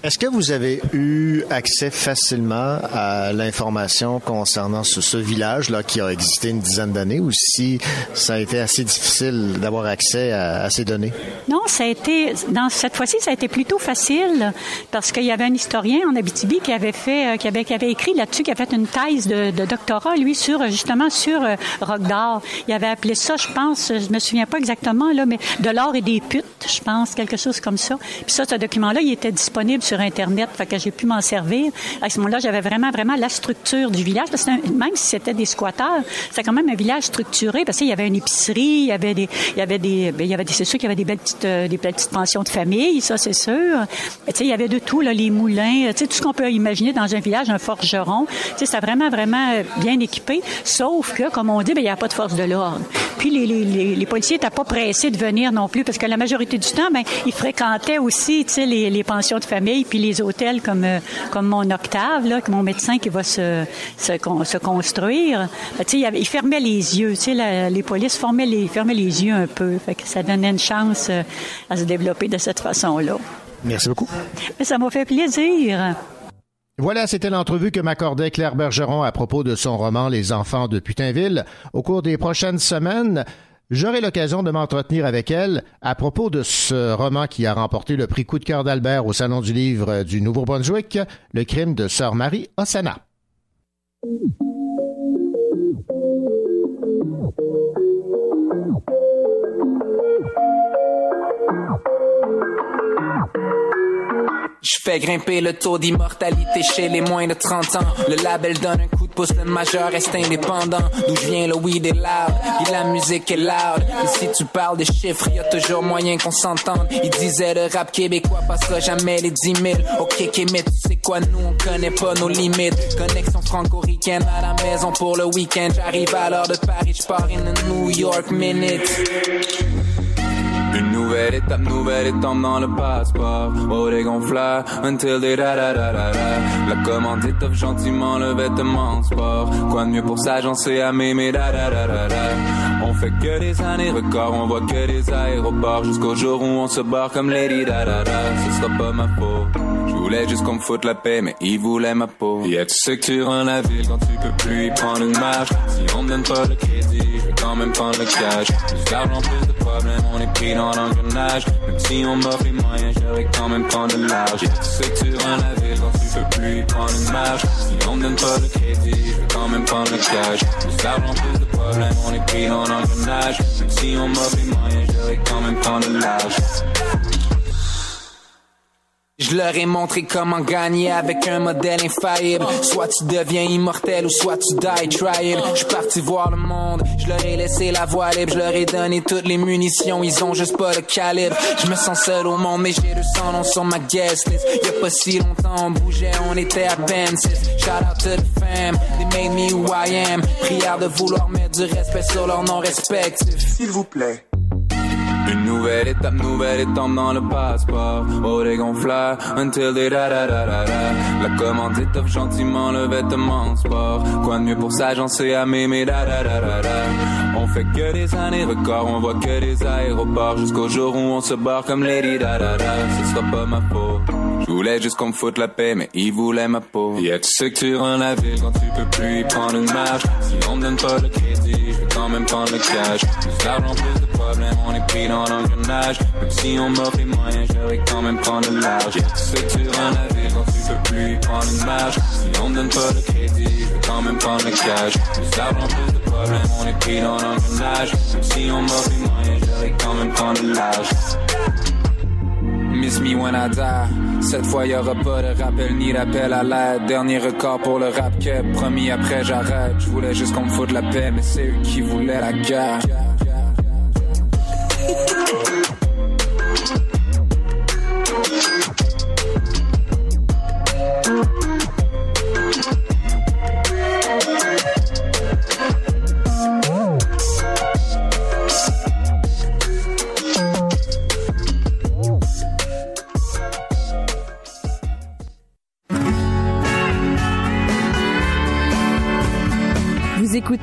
Est-ce que vous avez eu accès facilement à l'information concernant ce, village-là qui a existé une dizaine d'années ou si ça a été assez difficile d'avoir accès à, ces données? Non, ça a été, dans cette fois-ci, ça a été plutôt facile parce qu'il y avait un historien en Abitibi qui avait fait, euh, qui avait, avait écrit là-dessus, qui a fait une thèse de, doctorat, lui, sur, justement, sur euh, Rock d'Or. Il avait appelé ça, je pense, je me souviens pas exactement, là, mais de l'or et des putes, je pense, quelque chose comme ça. Puis ça, ce document-là, il était disponible sur Internet, fait que j'ai pu m'en servir. À ce moment-là, j'avais vraiment, vraiment la structure du village, parce que même si c'était des squatteurs, c'était quand même un village structuré, parce qu'il y avait une épicerie, il y avait des, il y avait des, ben, il y avait des, c'est sûr qu'il y avait des belles petites, euh, des petites pensions de famille, ça, c'est sûr. il y avait de tout, là, les moulins, tu sais, tout ce qu'on peut imaginer dans un village, un forgeron. Tu c'était vraiment, vraiment bien équipé, sauf que, comme on dit, ben, il n'y a pas de force de l'ordre. Puis les, les, les, les policiers n'étaient pas pressés de venir non plus, parce que la majorité du temps, ben, ils fréquentaient aussi, tu sais, les, les pensions de famille, puis les hôtels comme, euh, comme mon Octave, là, mon médecin qui va se, se, se construire. Ben, tu sais, il fermait les yeux, tu sais, les polices formaient les, fermaient les yeux un peu. Fait que ça donnait une chance euh, à se développer de cette façon-là. Merci beaucoup. Mais ça m'a fait plaisir. Voilà, c'était l'entrevue que m'accordait Claire Bergeron à propos de son roman Les enfants de Putinville. Au cours des prochaines semaines, J'aurai l'occasion de m'entretenir avec elle à propos de ce roman qui a remporté le prix Coup de cœur d'Albert au Salon du livre du Nouveau-Brunswick, Le crime de Sœur Marie Osana. Je fais grimper le taux d'immortalité chez les moins de 30 ans. Le label donne un coup de pouce, le majeur reste indépendant. D'où je viens, le weed est loud, et la musique est loud. Et si tu parles des chiffres, y a toujours moyen qu'on s'entende. Il disait le rap québécois passera jamais les 10 000. Ok, mais tu sais quoi, nous on connaît pas nos limites. Connexion franco-ricaine à la maison pour le week-end. J'arrive à l'heure de Paris, je pars in a New York minute. Une nouvelle étape, nouvelle étape dans le passeport. Oh, les gonfleurs, until they da da da da. La commande étoffe gentiment le vêtement sport. Quoi de mieux pour s'agencer à m'aimer da da da da. On fait que des années records, on voit que des aéroports. Jusqu'au jour où on se barre comme Lady da da da. Ce sera pas ma faute. Je voulais juste qu'on me foute la paix, mais il voulait ma peau. Et tu sais que tu rends la ville quand tu peux plus y prendre une marche. Si on me donne pas le crédit, quand même prendre le cash. Plus d'argent, plus de problèmes, on est pris dans l'engrenage. Même si on m'offre les moyens, j'aurais quand même prendre de l'argent. Tu sais que tu rends la ville quand tu peux plus prendre une marche. Si on me donne pas le crédit, je vais quand même prendre le cash. Plus d'argent, plus de problèmes, on est pris dans l'engrenage. Même si on m'offre les moyens, j'aurais quand même prendre de l'argent. Je leur ai montré comment gagner avec un modèle infaillible. Soit tu deviens immortel ou soit tu die try Je suis parti voir le monde, je leur ai laissé la voie libre, je leur ai donné toutes les munitions, ils ont juste pas le calibre. Je me sens seul au monde, mais j'ai 200 noms sur ma guest list. Y'a pas si longtemps, on bougeait, on était à peine Shout out to the fam, they made me who I am. Prière de vouloir mettre du respect sur leur nom respectif. S'il vous plaît. Nouvelle étape, nouvelle étape dans le passeport. Oh, les until they da da da da da. La commande étoffe gentiment le vêtement sport. Quoi de mieux pour s'agencer à m'aimer da da da da da. On fait que des années records, on voit que des aéroports. Jusqu'au jour où on se barre comme Lady da da da. Ce sera pas ma faute. Je voulais juste qu'on me foute la paix, mais ils voulaient ma peau. Yeah, tu sais que tu rends la ville quand tu peux plus y prendre une marche? Si on me donne pas le crédit, quand même prendre le cash. Plus d'argent, plus de problèmes, on est pris dans l'engrenage. Même si on m'offre les moyens, je vais quand même prendre le large. Que tu rends la quand tu peux plus prendre une marche. Si on me donne pas le crédit, je vais quand même prendre le cash. Plus d'argent, plus de problèmes, on est pris dans l'engrenage. Même si on m'offre les moyens, je vais quand même prendre le large. Miss me when I die. Cette fois, y aura pas de rappel ni d'appel à l'aide. Dernier record pour le rap que promis après j'arrête. Je voulais juste qu'on me foute la paix, mais c'est eux qui voulaient la guerre.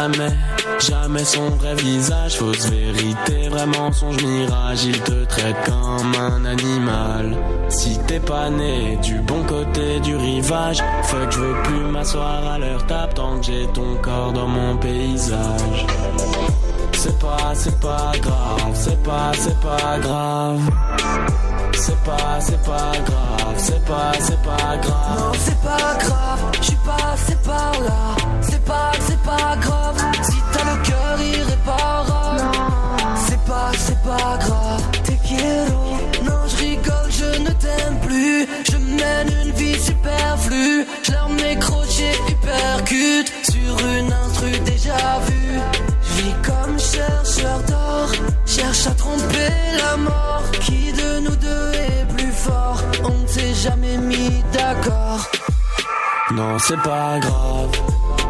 Jamais, jamais son vrai visage. Fausse vérité, vrai mensonge, mirage. Il te traite comme un animal. Si t'es pas né du bon côté du rivage, fuck, je veux plus m'asseoir à leur table tant que j'ai ton corps dans mon paysage. C'est pas, c'est pas grave, c'est pas, c'est pas grave. C'est pas, c'est pas grave, c'est pas, c'est pas grave. Non, c'est pas grave, je suis passé par là. C'est pas, c'est pas grave, si t'as le cœur irréparable. C'est pas, c'est pas grave, t'es quiero. Non, je rigole, je ne t'aime plus. Je mène une vie superflue. Je leur mets crochet hypercute sur une instru déjà vue. Je vis comme chercheur d'or, cherche à tromper la mort. Qui de nous deux On ne s'est jamais mis d'accord. Non, c'est pas grave.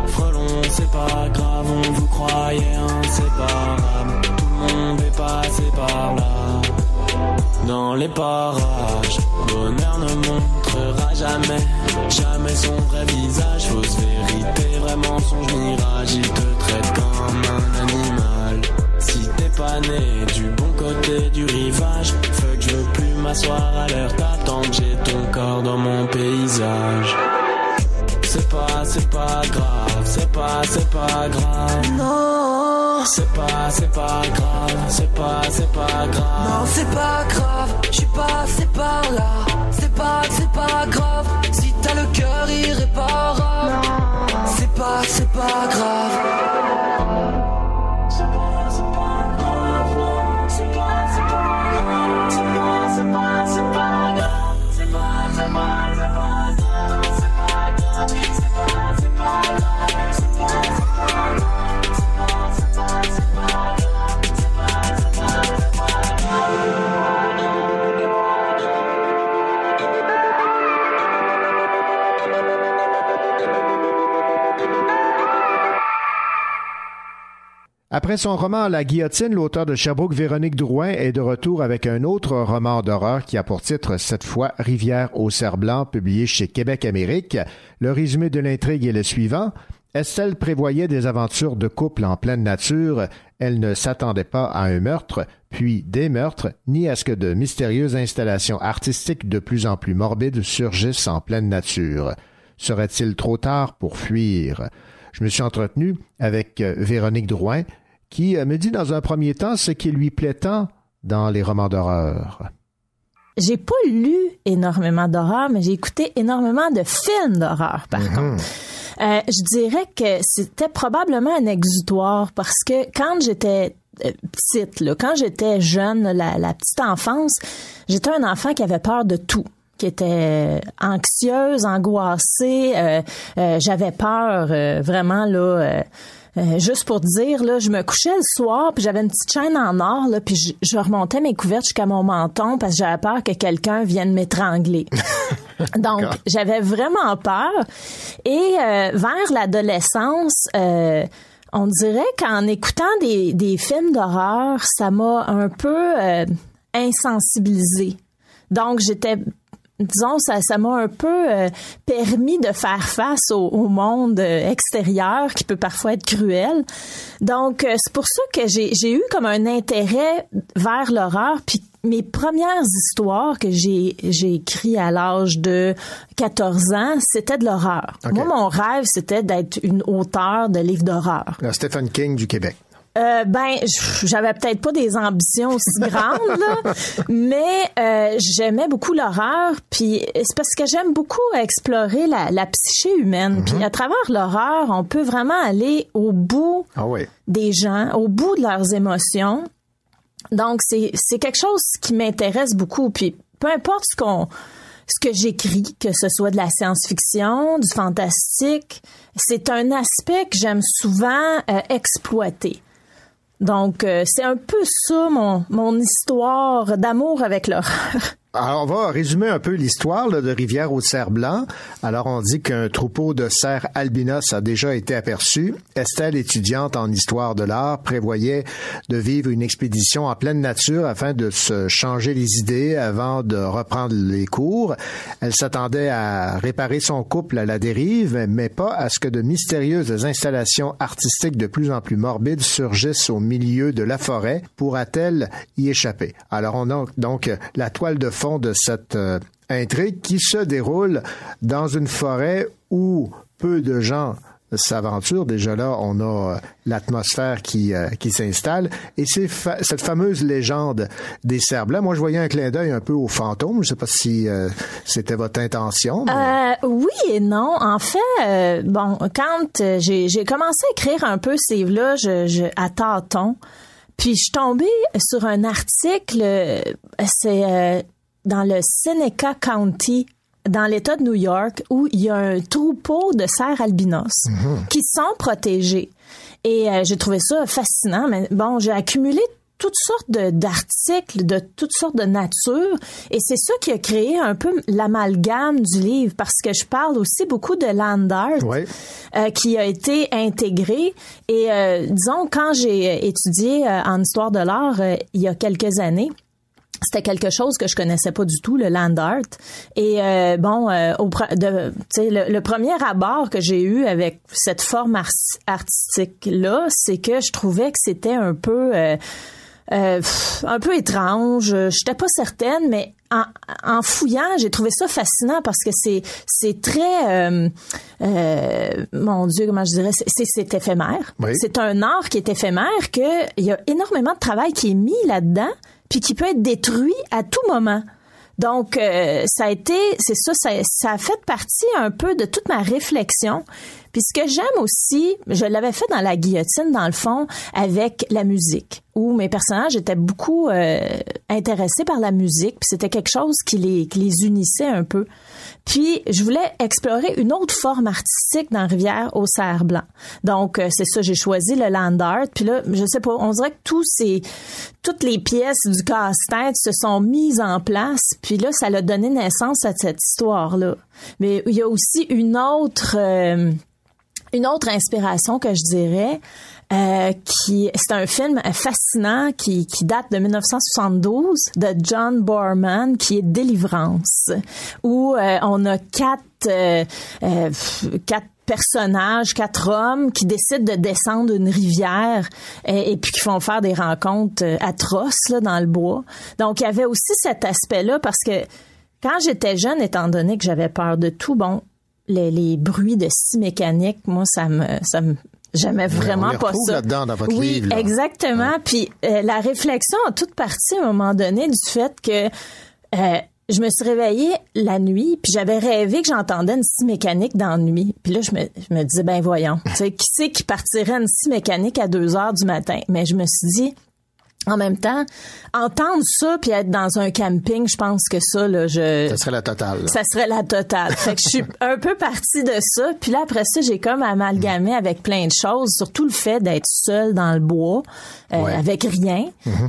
Frelon, c'est pas grave, on vous croyait inséparables. Tout le monde est passé par là. Dans les parages, l'honneur ne montrera jamais, jamais son vrai visage. Fausse vérité, vrai mensonge, mirage. Il te traite comme un animal. Si t'es pas né du bon côté du rivage, m'asseoir à tant que j'ai ton corps dans mon paysage. C'est pas, c'est pas grave, c'est pas, c'est pas grave. Non, C'est pas, c'est pas grave, c'est pas, c'est pas grave. non, c'est pas grave, je suis passé par là. C'est pas, c'est pas grave, si t'as le cœur irréparable. C'est pas, c'est pas grave. Après son roman La guillotine, l'auteur de Sherbrooke, Véronique Drouin, est de retour avec un autre roman d'horreur qui a pour titre cette fois Rivière au cerf blanc, publié chez Québec Amérique. Le résumé de l'intrigue est le suivant. Estelle prévoyait des aventures de couple en pleine nature. Elle ne s'attendait pas à un meurtre, puis des meurtres, ni à ce que de mystérieuses installations artistiques de plus en plus morbides surgissent en pleine nature. Serait-il trop tard pour fuir? Je me suis entretenu avec euh, Véronique Drouin, qui euh, me dit dans un premier temps ce qui lui plaît tant dans les romans d'horreur. J'ai pas lu énormément d'horreur, mais j'ai écouté énormément de films d'horreur, par contre. Euh, je dirais que c'était probablement un exutoire parce que quand j'étais euh, petite, là, quand j'étais jeune, la, la petite enfance, j'étais un enfant qui avait peur de tout qui était anxieuse, angoissée, euh, euh, j'avais peur euh, vraiment là euh, juste pour dire là, je me couchais le soir puis j'avais une petite chaîne en or là puis je, je remontais mes couvertes jusqu'à mon menton parce que j'avais peur que quelqu'un vienne m'étrangler. [LAUGHS] Donc j'avais vraiment peur et euh, vers l'adolescence euh, on dirait qu'en écoutant des, des films d'horreur, ça m'a un peu insensibilisée. Donc j'étais disons, ça, ça m'a un peu euh, permis de faire face au, au monde euh, extérieur qui peut parfois être cruel. Donc, euh, c'est pour ça que j'ai j'ai eu comme un intérêt vers l'horreur. Puis mes premières histoires que j'ai j'ai écrit à l'âge de 14 ans, c'était de l'horreur. Moi, mon rêve, c'était d'être une auteure de livres d'horreur. Stephen King du Québec. Euh, ben, j'avais peut-être pas des ambitions aussi [LAUGHS] grandes, là, mais euh, j'aimais beaucoup l'horreur. Puis c'est parce que j'aime beaucoup explorer la, la psyché humaine. Puis à travers l'horreur, on peut vraiment aller au bout Ah oui. des gens, au bout de leurs émotions. Donc c'est c'est quelque chose qui m'intéresse beaucoup. Puis peu importe ce qu'on ce que j'écris, que ce soit de la science-fiction, du fantastique, c'est un aspect que j'aime souvent euh, exploiter. Donc, euh, c'est un peu ça mon, mon histoire d'amour avec l'horreur. Alors, on va résumer un peu l'histoire de Rivière au cerf blanc. Alors, on dit qu'un troupeau de cerfs albinos a déjà été aperçu. Estelle, étudiante en histoire de l'art, prévoyait de vivre une expédition en pleine nature afin de se changer les idées avant de reprendre les cours. Elle s'attendait à réparer son couple à la dérive, mais pas à ce que de mystérieuses installations artistiques de plus en plus morbides surgissent au milieu de la forêt. Pourra-t-elle y échapper? Alors, on a donc la toile de fond de cette euh, intrigue qui se déroule dans une forêt où peu de gens s'aventurent. Déjà là, on a euh, l'atmosphère qui, euh, qui s'installe. Et c'est fa- cette fameuse légende des cerfs blancs. Moi, je voyais un clin d'œil un peu aux fantômes. Je sais pas si c'était votre intention. oui et non. En fait, bon, quand j'ai commencé à écrire un peu ces livres-là, je, je, à tâtons, puis je suis tombée sur un article, c'est dans le Seneca County, dans l'État de New York, où il y a un troupeau de cerfs albinos qui sont protégés. Et euh, j'ai trouvé ça fascinant. Mais bon, j'ai accumulé toutes sortes d'articles de toutes sortes de nature et c'est ça qui a créé un peu l'amalgame du livre parce que je parle aussi beaucoup de land art Ouais. euh, qui a été intégré et euh, disons quand j'ai étudié euh, en histoire de l'art euh, il y a quelques années c'était quelque chose que je connaissais pas du tout, le land art. Et euh, bon, euh, au, de, tu sais, le, le premier abord que j'ai eu avec cette forme ar- artistique là, c'est que je trouvais que c'était un peu euh, euh, un peu étrange. J'étais pas certaine, mais en, en fouillant, j'ai trouvé ça fascinant parce que c'est c'est très euh, euh, mon Dieu, comment je dirais, c'est- c'est c'est éphémère. Oui. C'est un art qui est éphémère que il y a énormément de travail qui est mis là-dedans, puis qui peut être détruit à tout moment. Donc, euh, ça a été, c'est ça, ça, ça a fait partie un peu de toute ma réflexion. Puis ce que j'aime aussi, je l'avais fait dans la guillotine, dans le fond, avec la musique, où mes personnages étaient beaucoup euh, intéressés par la musique, puis c'était quelque chose qui les, qui les unissait un peu. Puis je voulais explorer une autre forme artistique dans Rivière au cerf blanc. Donc euh, c'est ça, j'ai choisi le land art. Puis là, je sais pas, on dirait que tous ces toutes les pièces du casse-tête se sont mises en place. Puis là, ça a donné naissance à cette histoire-là. Mais il y a aussi une autre euh, une autre inspiration que je dirais, euh, qui c'est un film fascinant qui, qui date de 1972 de John Borman qui est Délivrance, où euh, on a quatre euh, euh, quatre personnages, quatre hommes qui décident de descendre une rivière et, puis qui font faire des rencontres euh, atroces là, dans le bois. Donc il y avait aussi cet aspect-là parce que quand j'étais jeune, étant donné que j'avais peur de tout, bon, les, les bruits de scie mécanique, moi, ça me, ça me, j'aimais vraiment pas ça. là-dedans dans votre oui, livre, là. exactement. Puis euh, la réflexion a toute partie à un moment donné du fait que euh, je me suis réveillée la nuit, puis j'avais rêvé que j'entendais une scie mécanique dans la nuit. Puis là, je me, je me disais, ben voyons, tu sais, qui c'est qui partirait une scie mécanique à 2 heures du matin? Mais je me suis dit, en même temps, entendre ça puis être dans un camping, je pense que ça, là, je... Ça serait la totale. là. Ça serait la totale. fait que je suis un peu partie de ça. Puis là, après ça, j'ai comme amalgamé avec plein de choses, surtout le fait d'être seule dans le bois, euh, Ouais. avec rien.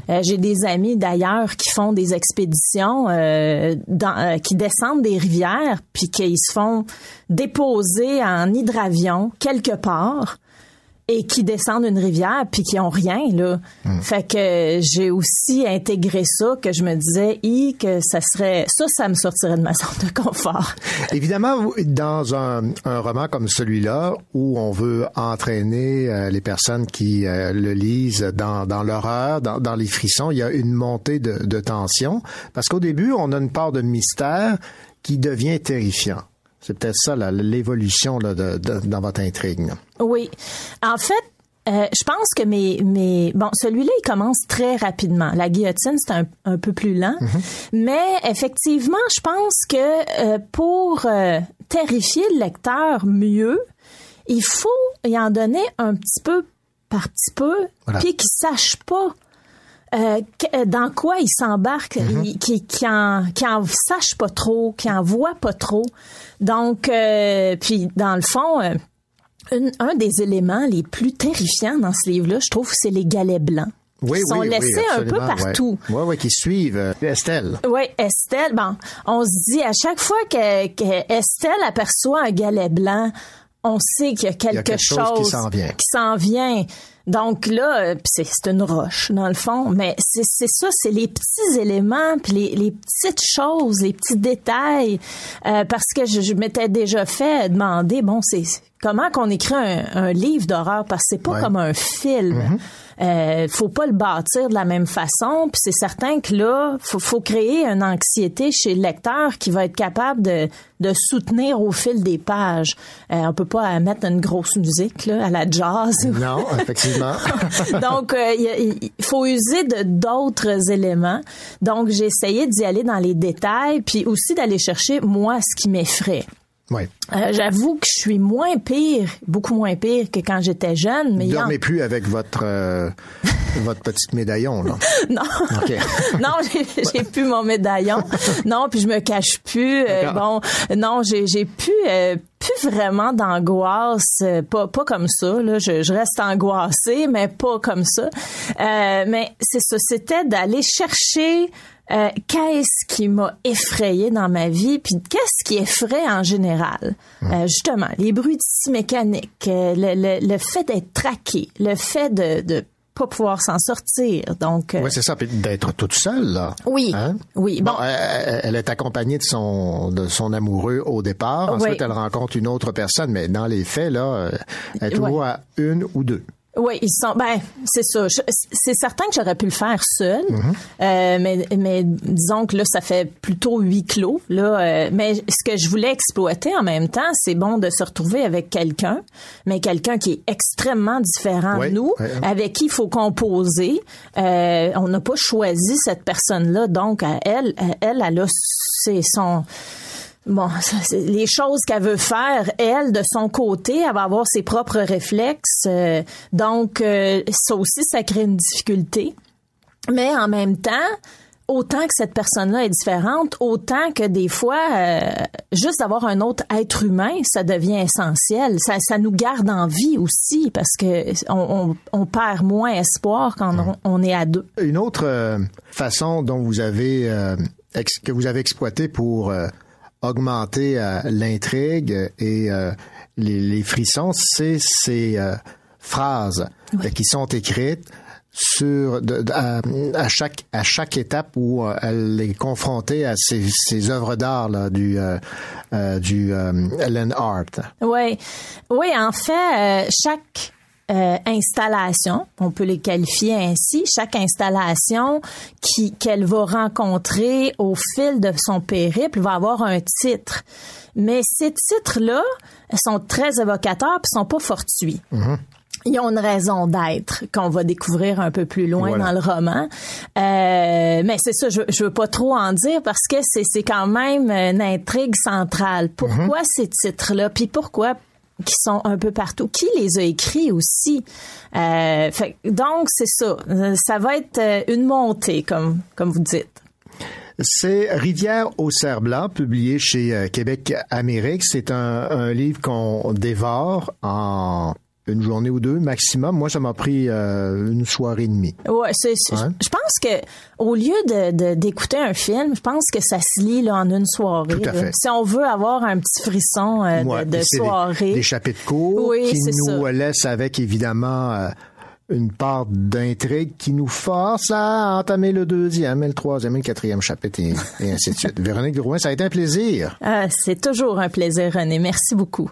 Euh, j'ai des amis d'ailleurs qui font des expéditions, euh, dans, euh, qui descendent des rivières, puis qu'ils se font déposer en hydravion quelque part et qui descendent une rivière puis qui ont rien là. Fait que j'ai aussi intégré ça que je me disais i que ça serait ça ça me sortirait de ma [LAUGHS] zone de confort. Évidemment, dans un, un roman comme celui-là, où on veut entraîner euh, les personnes qui euh, le lisent dans, dans l'horreur, dans, dans les frissons, il y a une montée de, de tension, parce qu'au début, on a une part de mystère qui devient terrifiant. C'est peut-être ça l'évolution dans votre intrigue. là. Oui. En fait, euh, je pense que mes, mes bon celui-là il commence très rapidement. La guillotine c'est un, un peu plus lent, mais effectivement je pense que euh, pour euh, terrifier le lecteur mieux, il faut y en donner un petit peu par petit peu, Voilà. puis qu'il sache pas. Euh, que- dans quoi il s'embarque, il- qui, qui en, qui en sache pas trop, qui en voit pas trop. Donc, euh, puis dans le fond, euh, une- un des éléments les plus terrifiants dans ce livre-là, je trouve, c'est les galets blancs. Oui, qui sont oui, oui, laissés un peu absolument, ouais. partout. Ouais, qui suivent euh, Estelle. Oui, Estelle, bon, on se dit à chaque fois que, que Estelle aperçoit un galet blanc, on sait qu'il y a quelque, quelque chose qui s'en vient. qui s'en vient. Donc là, euh, c'est une roche dans le fond, mais c'est c'est ça, c'est les petits éléments, puis les, les petites choses, les petits détails, euh, parce que je, je m'étais déjà fait demander, bon, c'est comment qu'on écrit un, un livre d'horreur, parce que c'est pas Ouais. comme un film. Euh, faut pas le bâtir de la même façon. Puis c'est certain que là, faut, faut créer une anxiété chez le lecteur qui va être capable de, de soutenir au fil des pages. Euh, on peut pas mettre une grosse musique là, à la jazz. [LAUGHS] Non, effectivement. [LAUGHS] Donc, euh, il il faut user de d'autres éléments. Donc, j'ai essayé d'y aller dans les détails, puis aussi d'aller chercher moi ce qui m'effraie. Oui. Euh, J'avoue que je suis moins pire, beaucoup moins pire que quand j'étais jeune. Mais Vous en- dormez plus avec votre euh, [LAUGHS] votre petite médaillon là. [LAUGHS] Non. [LAUGHS] Non, j'ai- plus mon médaillon. Non, puis je me cache plus. Euh, bon, non, j'ai plus plus vraiment d'angoisse, pas pas comme ça. Là, je, je reste angoissée, mais pas comme ça. Mais c'est ça, c'était d'aller chercher. Euh, qu'est-ce qui m'a effrayé dans ma vie, puis qu'est-ce qui effraie en général? Euh, justement, les bruits de scie mécanique, euh, le, le, le fait d'être traqué, le fait de, de pas pouvoir s'en sortir. Donc, euh, Oui, c'est ça, puis d'être toute seule, là. Oui. Hein? Oui, Bon, bon. elle, elle est accompagnée de son de son amoureux au départ. Ensuite, Oui. elle rencontre une autre personne, mais dans les faits, là, elle est toujours à une ou deux. Oui, ils sont. Ben, c'est ça. C'est certain que j'aurais pu le faire seul, Mm-hmm. euh, mais, mais disons que là, ça fait plutôt huis clos. Là, euh, mais ce que je voulais exploiter en même temps, c'est bon de se retrouver avec quelqu'un, mais quelqu'un qui est extrêmement différent Oui, de nous, oui. avec qui il faut composer. Euh, on n'a pas choisi cette personne-là, donc à elle, à elle, elle a c'est son Bon, [LAUGHS] les choses qu'elle veut faire, elle, de son côté, elle va avoir ses propres réflexes. euh, donc, euh, ça aussi, ça crée une difficulté. Mais en même temps, autant que cette personne-là est différente, autant que des fois, euh, juste d'avoir un autre être humain, ça devient essentiel. Ça, ça nous garde en vie aussi parce que on, on, on perd moins espoir quand on, on est à deux. Une autre euh, façon dont vous avez euh, ex- que vous avez exploité pour euh, augmenter euh, l'intrigue et euh, les, les frissons, c'est ces euh, phrases euh, qui sont écrites sur de- de- à, à chaque à chaque étape où euh, elle est confrontée à ces, ces œuvres d'art là, du euh, euh, du euh, Ellen Art. Oui, oui. En fait, euh, chaque euh, installation, on peut les qualifier ainsi, chaque installation qui qu'elle va rencontrer au fil de son périple va avoir un titre. Mais ces titres-là sont très évocateurs puis sont pas fortuits. ils ont une raison d'être qu'on va découvrir un peu plus loin Voilà. dans le roman. Euh, mais c'est ça, je, je veux pas trop en dire parce que c'est c'est quand même une intrigue centrale. Pourquoi ces titres-là? Puis pourquoi qui sont un peu partout. Qui les a écrits aussi Euh, Donc c'est ça. Ça va être euh, une montée comme comme vous dites. C'est Rivière au cerf blanc, publié chez euh, Québec Amérique. C'est un livre qu'on dévore en une journée ou deux maximum. Moi, ça m'a pris euh, une soirée et demie. Ouais, c'est, je pense que au lieu de, d'écouter un film, je pense que ça se lit là, en une soirée. Tout à fait. Si on veut avoir un petit frisson euh, de, de c'est des- soirée. Des, chapitres courts Oui, qui nous ça. laissent avec évidemment euh, une part d'intrigue qui nous force à entamer le deuxième, et le troisième et le quatrième chapitre et, et ainsi de suite. [LAUGHS] Véronique Drouin, ça a été un plaisir. Ah, c'est toujours un plaisir, René. Merci beaucoup.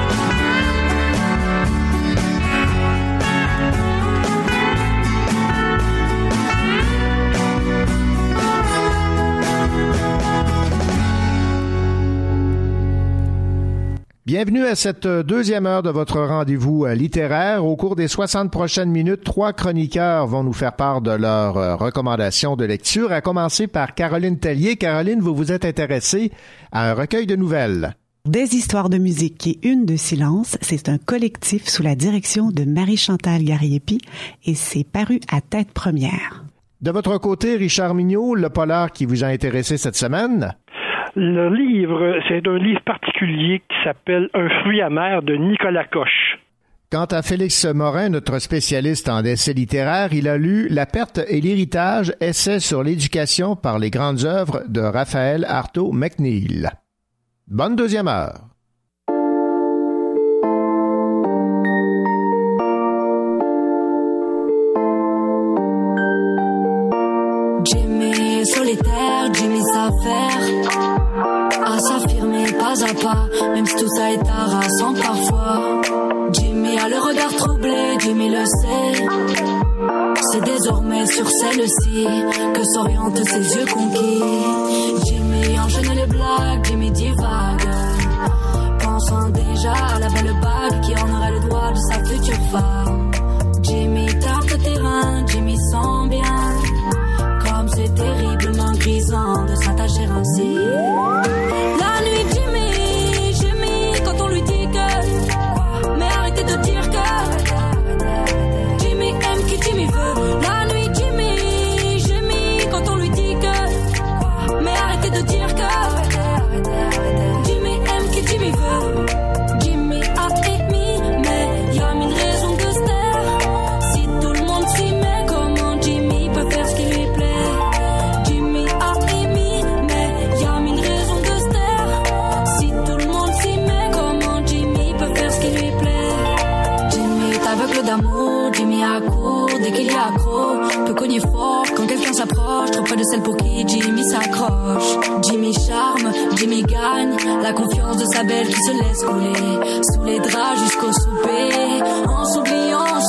Bienvenue à cette euh, deuxième heure de votre rendez-vous euh, littéraire. Au cours des 60 prochaines minutes, trois chroniqueurs vont nous faire part de leurs euh, recommandations de lecture, à commencer par Caroline Tellier. Caroline, vous vous êtes intéressée à un recueil de nouvelles. Des histoires de musique et une de silence, c'est un collectif sous la direction de Marie-Chantal Gariepi et c'est paru à tête première. De votre côté, Richard Mignot, le polar qui vous a intéressé cette semaine. Le livre, c'est un livre particulier qui s'appelle Un fruit amer de Nicolas Coche. Quant à Félix Morin, notre spécialiste en essai littéraire, il a lu La perte et l'héritage, essai sur l'éducation par les grandes œuvres de Raphaël Artaud McNeil. Bonne deuxième heure. Jimmy solitaire, Jimmy s'affaire pas à pas, même si tout ça est harassant parfois. Jimmy a le regard troublé, Jimmy le sait. C'est désormais sur celle-ci que s'orientent ses yeux conquis. Jimmy enchaîne les blagues, Jimmy divague. Pensant déjà à la belle bague qui en aurait le droit de sa future femme. Jimmy tape le terrain, Jimmy sent bien. Comme c'est terriblement grisant de s'attacher ainsi. S'approche. Trop pas de celle pour qui Jimmy s'accroche. Jimmy charme, Jimmy gagne. La confiance de sa belle qui se laisse couler. Sous les draps jusqu'au souper. En s'oubliant,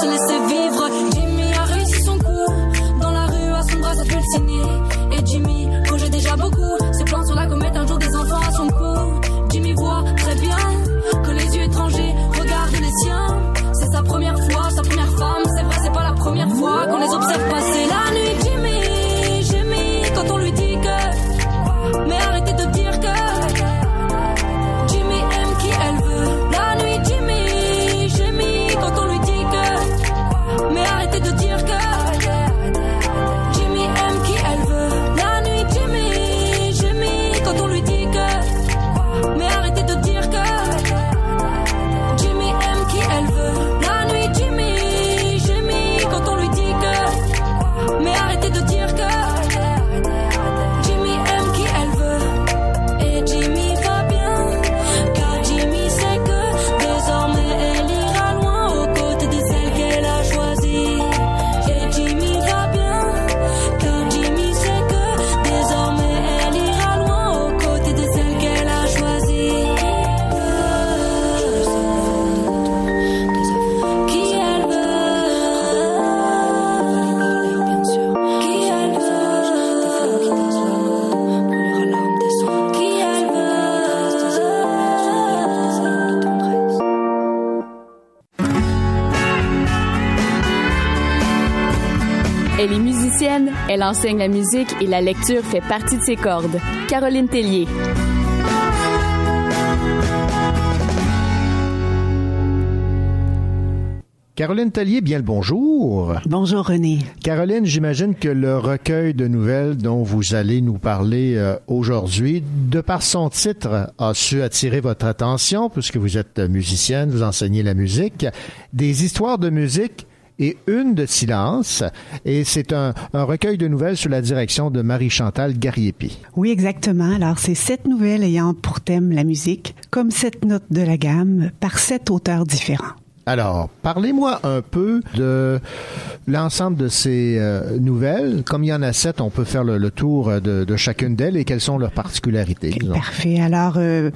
elle enseigne la musique et la lecture fait partie de ses cordes. Caroline Tellier. Caroline Tellier, bien le bonjour. Bonjour René. Caroline, j'imagine que le recueil de nouvelles dont vous allez nous parler euh, aujourd'hui, de par son titre, a su attirer votre attention puisque vous êtes musicienne, vous enseignez la musique, des histoires de musique et une de silence. Et c'est un, recueil de nouvelles sous la direction de Marie-Chantal Gariepi. Oui, exactement. Alors, c'est sept nouvelles ayant pour thème la musique, comme sept notes de la gamme, par sept auteurs différents. Alors, parlez-moi un peu de l'ensemble de ces euh, nouvelles. Comme il y en a sept, on peut faire le, le tour de, de chacune d'elles et quelles sont leurs particularités. disons. Parfait. Alors, euh,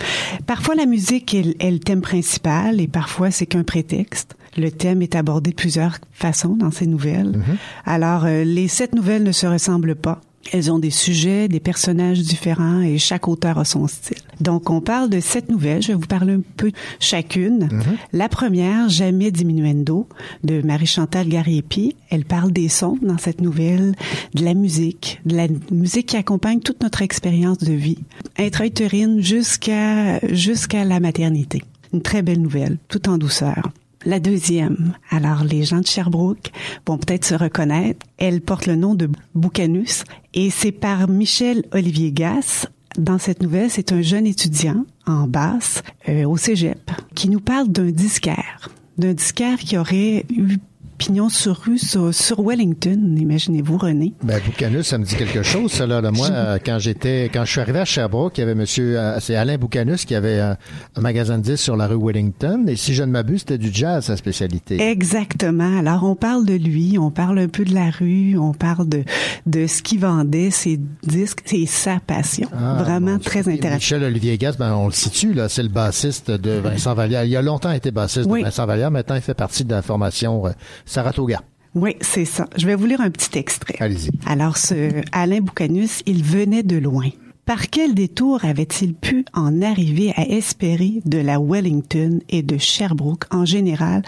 parfois la musique est, est le thème principal et parfois c'est qu'un prétexte. Le thème est abordé de plusieurs façons dans ces nouvelles. Alors, euh, les sept nouvelles ne se ressemblent pas. Elles ont des sujets, des personnages différents et chaque auteur a son style. Donc, on parle de sept nouvelles. Je vais vous parler un peu chacune. La première, Jamais diminuendo, de Marie-Chantal Gariepi. Elle parle des sons dans cette nouvelle, de la musique, de la musique qui accompagne toute notre expérience de vie, intra-utérine jusqu'à jusqu'à la maternité. Une très belle nouvelle, tout en douceur. La deuxième, alors les gens de Sherbrooke vont peut-être se reconnaître, elle porte le nom de Boucanus et c'est par Michel Olivier Gass. Dans cette nouvelle, c'est un jeune étudiant en basse euh, au cégep qui nous parle d'un disquaire, d'un disquaire qui aurait eu pignon sur rue sur, sur Wellington, imaginez-vous René. Ben, Boucanus, ça me dit quelque chose, ça, là. là. Moi, euh, quand j'étais, quand je suis arrivé à Sherbrooke, il y avait monsieur, euh, c'est Alain Boucanus qui avait un, un magasin de disques sur la rue Wellington. Et si je ne m'abuse, c'était du jazz, sa spécialité. Exactement. Alors, on parle de lui, on parle un peu de la rue, on parle de, de ce qu'il vendait, ses disques, c'est sa passion. Ah, Vraiment très intéressant. Michel Olivier Gass, ben, on le situe, là. C'est le bassiste de Vincent Vallière. Il a longtemps été bassiste Oui. de Vincent Vallière. Maintenant, il fait partie de la formation euh, Saratoga. Oui, c'est ça. Je vais vous lire un petit extrait. Allez-y. Alors, ce Alain Boucanus, il venait de loin. Par quel détour avait-il pu en arriver à espérer de la Wellington et de Sherbrooke en général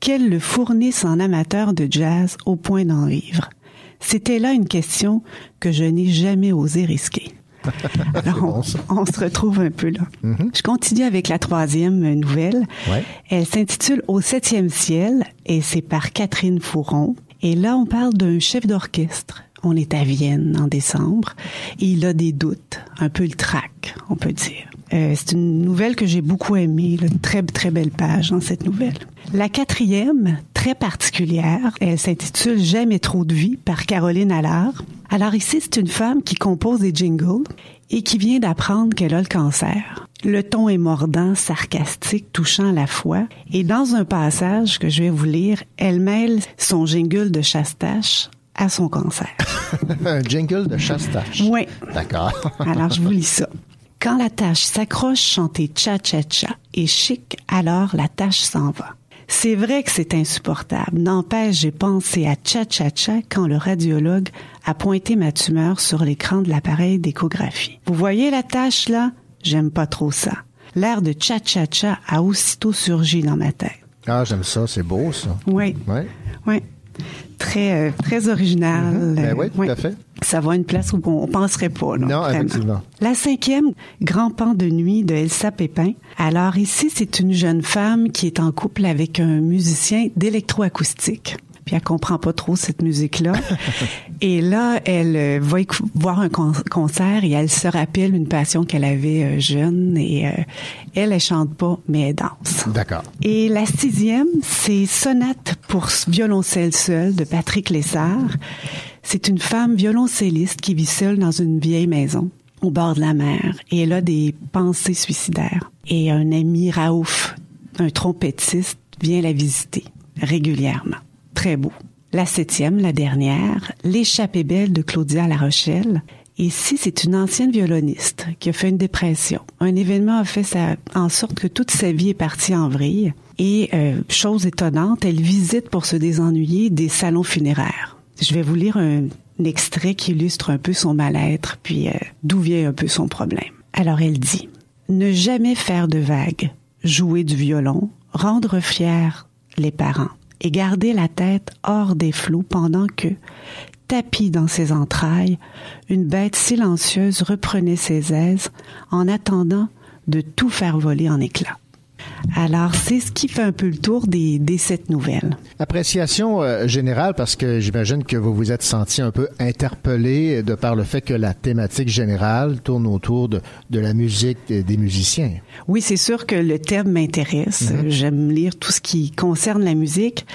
qu'elle le fournisse en amateur de jazz au point d'en vivre? C'était là une question que je n'ai jamais osé risquer. [LAUGHS] On, on se retrouve un peu là. Je continue avec la troisième nouvelle. Ouais. Elle s'intitule Au septième ciel et c'est par Catherine Fouron. Et là, on parle d'un chef d'orchestre. On est à Vienne en décembre et il a des doutes, un peu le trac, on peut dire. Euh, c'est une nouvelle que j'ai beaucoup aimée, là, très très belle page dans cette nouvelle. La quatrième, très particulière, elle s'intitule Jamais trop de vie par Caroline Allard. Alors ici, c'est une femme qui compose des jingles et qui vient d'apprendre qu'elle a le cancer. Le ton est mordant, sarcastique, touchant à la fois. Et dans un passage que je vais vous lire, elle mêle son jingle de chastache à son cancer. [LAUGHS] Un jingle de chastache. Oui. D'accord. Alors, je vous lis ça. Quand la tâche s'accroche chanter cha-cha-cha et chic, alors la tâche s'en va. C'est vrai que c'est insupportable. N'empêche, j'ai pensé à cha-cha-cha quand le radiologue a pointé ma tumeur sur l'écran de l'appareil d'échographie. Vous voyez la tâche là? J'aime pas trop ça. L'air de cha-cha-cha a aussitôt surgi dans ma tête. Ah, j'aime ça, c'est beau ça. Oui. Oui. Oui. Très, euh, très original. Mhm. Ben oui, tout à fait. Ça va à une place où on penserait pas. Là, Non, vraiment. effectivement. La cinquième, Grand pan de nuit de Elsa Pépin. Alors ici, c'est une jeune femme qui est en couple avec un musicien d'électroacoustique. Puis elle comprend pas trop cette musique-là. [LAUGHS] et là, elle euh, va voir un con- concert et elle se rappelle une passion qu'elle avait euh, jeune. Et euh, elle, elle chante pas, mais elle danse. D'accord. Et la sixième, c'est Sonate pour violoncelle seul de Patrick Lessard. C'est une femme violoncelliste qui vit seule dans une vieille maison au bord de la mer et elle a des pensées suicidaires. Et un ami Raouf, un trompettiste, vient la visiter régulièrement. Très beau. La septième, la dernière, L'échappée belle de Claudia La Rochelle. Ici, c'est une ancienne violoniste qui a fait une dépression. Un événement a fait sa- en sorte que toute sa vie est partie en vrille. Et, euh, chose étonnante, elle visite pour se désennuyer des salons funéraires. Je vais vous lire un, extrait qui illustre un peu son mal-être, puis euh, d'où vient un peu son problème. Alors elle dit, Ne jamais faire de vagues, jouer du violon, rendre fiers les parents et garder la tête hors des flots pendant que, tapis dans ses entrailles, une bête silencieuse reprenait ses aises en attendant de tout faire voler en éclats. Alors, c'est ce qui fait un peu le tour des, des sept nouvelles. Appréciation euh, générale, parce que j'imagine que vous vous êtes senti un peu interpellé de par le fait que la thématique générale tourne autour de, de la musique des, des musiciens. Oui, c'est sûr que le thème m'intéresse. Mhm. J'aime lire tout ce qui concerne la musique,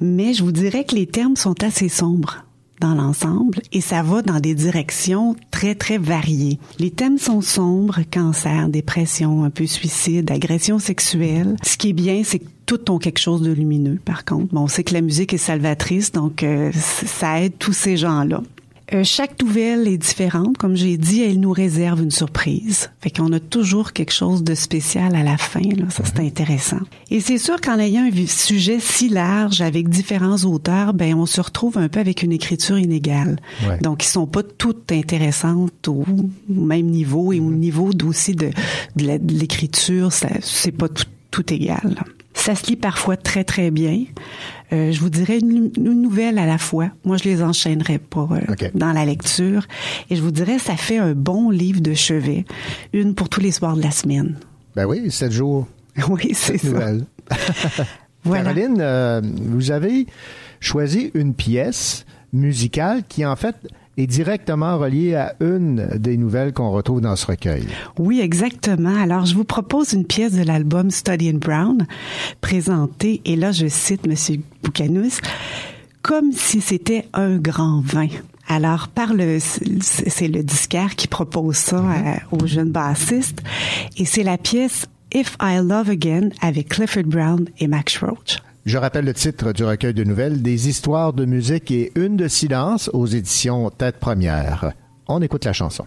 mais je vous dirais que les termes sont assez sombres l'ensemble et ça va dans des directions très très variées. Les thèmes sont sombres, cancer, dépression, un peu suicide, agression sexuelle. Ce qui est bien, c'est que toutes ont quelque chose de lumineux par contre. Bon, on sait que la musique est salvatrice, donc euh, ça aide tous ces gens-là. Euh, chaque nouvelle est différente. Comme j'ai dit, elle nous réserve une surprise. Fait qu'on a toujours quelque chose de spécial à la fin. Là. Ça, c'est intéressant. Et c'est sûr qu'en ayant un sujet si large avec différents auteurs, ben on se retrouve un peu avec une écriture inégale. Ouais. Donc, ils sont pas toutes intéressantes au même niveau et au niveau aussi de, de l'écriture. C'est pas tout, tout égal. Ça se lit parfois très très bien. Euh, je vous dirais une, une nouvelle à la fois. Moi, je les enchaînerais pas euh, dans la lecture. Et je vous dirais, ça fait un bon livre de chevet. Une pour tous les soirs de la semaine. Ben oui, sept jours. [LAUGHS] Oui, c'est ça. [LAUGHS] Caroline, euh, vous avez choisi une pièce musicale qui, en fait, est directement reliée à une des nouvelles qu'on retrouve dans ce recueil. Oui, exactement. Alors, je vous propose une pièce de l'album Study in Brown, présentée, et là, je cite Monsieur Boucanous, comme si c'était un grand vin. Alors, par le, c'est c'est le disquaire qui propose ça à- aux jeunes bassistes, et c'est la pièce If I Love Again avec Clifford Brown et Max Roach. Je rappelle le titre du recueil de nouvelles, Des histoires de musique et une de silence aux éditions Tête Première. On écoute la chanson.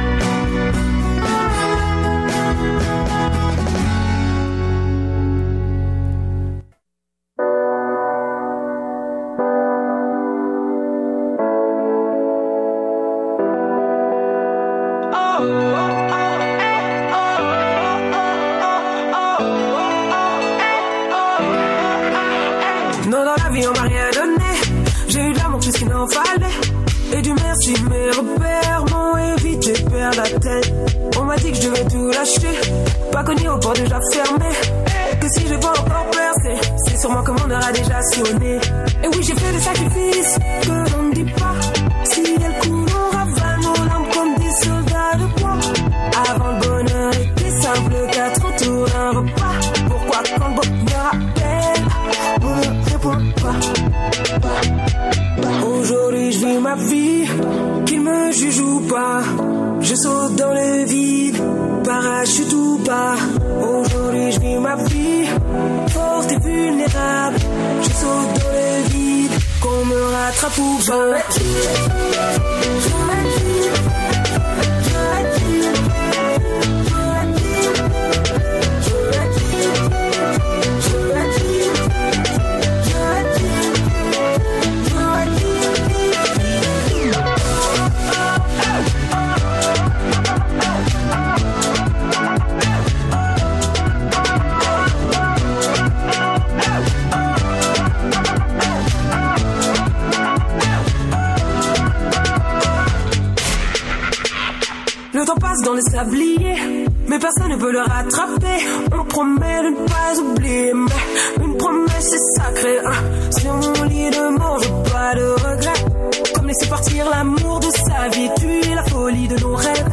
Qu'il n'en fallait. Et du merci, mes repères m'ont évité de perdre la tête. On m'a dit que je devais tout lâcher. Pas connu au port déjà fermé. Que si je vais encore percer, c'est sûrement que mon heure a déjà sonné. Et oui, j'ai fait des sacrifices que l'on ne dit pas. Ma vie, qu'il me juge ou pas. Je saute dans le vide, parachute ou pas. Aujourd'hui, je vis ma vie, forte et vulnérable. Je saute dans le vide, qu'on me rattrape ou pas. Dans les sabliers, mais personne ne peut le rattraper. On promet de ne pas oublier, mais une promesse est sacrée. hein. Sur mon lit de mort, je pas de regrets. Comme laisser partir l'amour de sa vie, tuer la folie de nos rêves.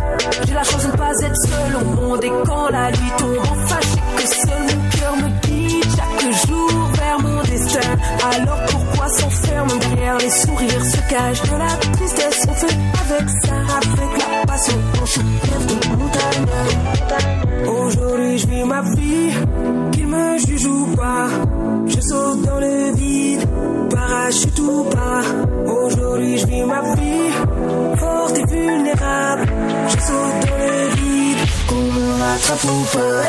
J'ai la chance de ne pas être seul au monde et quand la nuit tombe, sais que seul mon cœur me guide chaque jour vers mon destin. Alors pourquoi s'enferme derrière les sourires, se cache de la tristesse? On fait avec ça, avec la Aujourd'hui je vis ma vie, qu'il me juge ou pas. Je saute dans le vide, parachute ou pas. Aujourd'hui je vis ma vie, forte et vulnérable. Je saute dans le vide, qu'on me rattrape ou pas.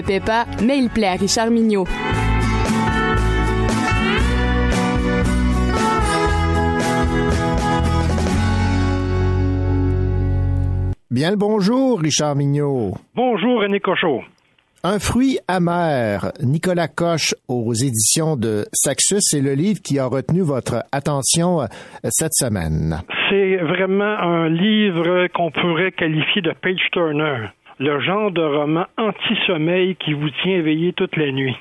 Ne paie pas, mais il plaît à Richard Mignot. Bien le bonjour, Richard Mignot. Bonjour, René Cochot. Un fruit amer, Nicolas Coche aux éditions de Saxus, c'est le livre qui a retenu votre attention euh, cette semaine. C'est vraiment un livre qu'on pourrait qualifier de page turner. Le genre de roman anti-sommeil qui vous tient éveillé toute la nuit.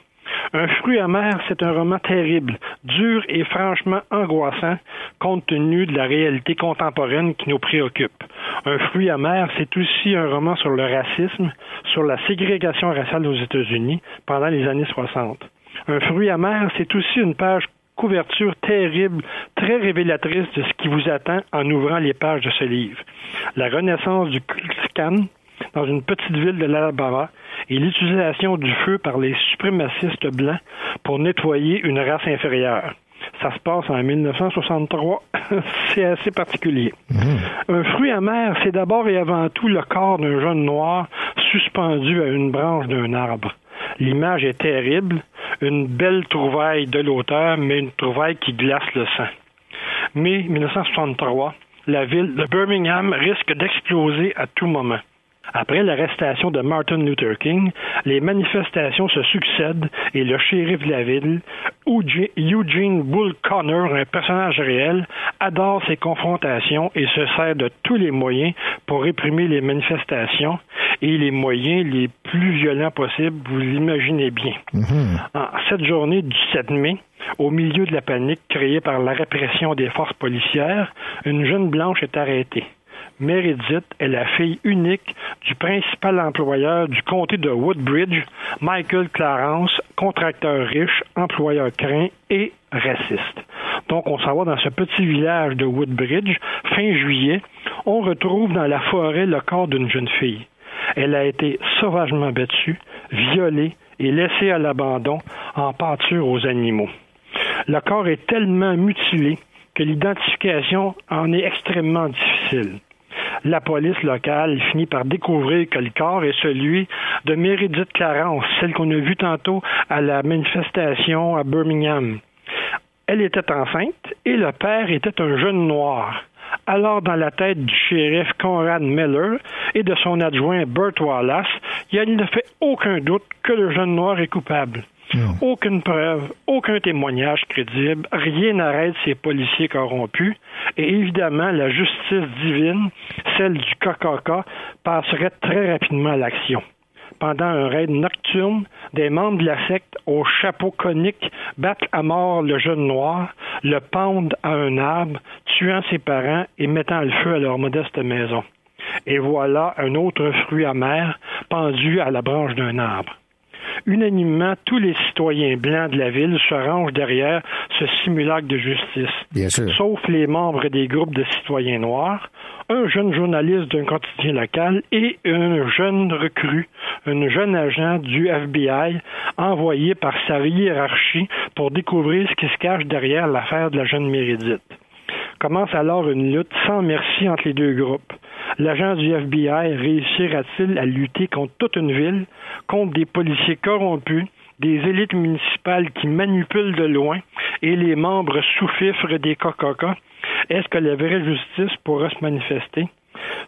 Un fruit amer, c'est un roman terrible, dur et franchement angoissant compte tenu de la réalité contemporaine qui nous préoccupe. Un fruit amer, c'est aussi un roman sur le racisme, sur la ségrégation raciale aux États-Unis pendant les années 60. Un fruit amer, c'est aussi une page couverture terrible, très révélatrice de ce qui vous attend en ouvrant les pages de ce livre. La renaissance du Ku Klux Klan dans une petite ville de l'Alabama et l'utilisation du feu par les suprémacistes blancs pour nettoyer une race inférieure. Ça se passe en 1963. [LAUGHS] c'est assez particulier. Un fruit amer, c'est d'abord et avant tout le corps d'un jeune noir suspendu à une branche d'un arbre. L'image est terrible, une belle trouvaille de l'auteur, mais une trouvaille qui glace le sang. Mais 1963, la ville de Birmingham risque d'exploser à tout moment. Après l'arrestation de Martin Luther King, les manifestations se succèdent et le shérif de la ville, Eugene Bull Connor, un personnage réel, adore ces confrontations et se sert de tous les moyens pour réprimer les manifestations et les moyens les plus violents possibles, vous l'imaginez bien. En cette journée du 7 mai, au milieu de la panique créée par la répression des forces policières, une jeune blanche est arrêtée. Meredith est la fille unique du principal employeur du comté de Woodbridge, Michael Clarence, contracteur riche, employeur craint et raciste. Donc, on s'en va dans ce petit village de Woodbridge, fin juillet, on retrouve dans la forêt le corps d'une jeune fille. Elle a été sauvagement battue, violée et laissée à l'abandon en pâture aux animaux. Le corps est tellement mutilé que l'identification en est extrêmement difficile la police locale finit par découvrir que le corps est celui de Meredith Clarence, celle qu'on a vue tantôt à la manifestation à Birmingham. Elle était enceinte et le père était un jeune noir. Alors, dans la tête du shérif Conrad Miller et de son adjoint Burt Wallace, il ne fait aucun doute que le jeune noir est coupable. Aucune preuve, aucun témoignage crédible, rien n'arrête ces policiers corrompus. Et évidemment, la justice divine, celle du KKK, passerait très rapidement à l'action. Pendant un raid nocturne, des membres de la secte au chapeau conique battent à mort le jeune noir, le pendent à un arbre, tuant ses parents et mettant le feu à leur modeste maison. Et voilà un autre fruit amer pendu à la branche d'un arbre unanimement, tous les citoyens blancs de la ville se rangent derrière ce simulacre de justice. Sauf les membres des groupes de citoyens noirs, un jeune journaliste d'un quotidien local et un jeune recrue, un jeune agent du FBI envoyé par sa hiérarchie pour découvrir ce qui se cache derrière l'affaire de la jeune Mérédite. Commence alors une lutte sans merci entre les deux groupes. L'agent du FBI réussira-t-il à lutter contre toute une ville, contre des policiers corrompus, des élites municipales qui manipulent de loin et les membres sous-fifres des KKK? Est-ce que la vraie justice pourra se manifester?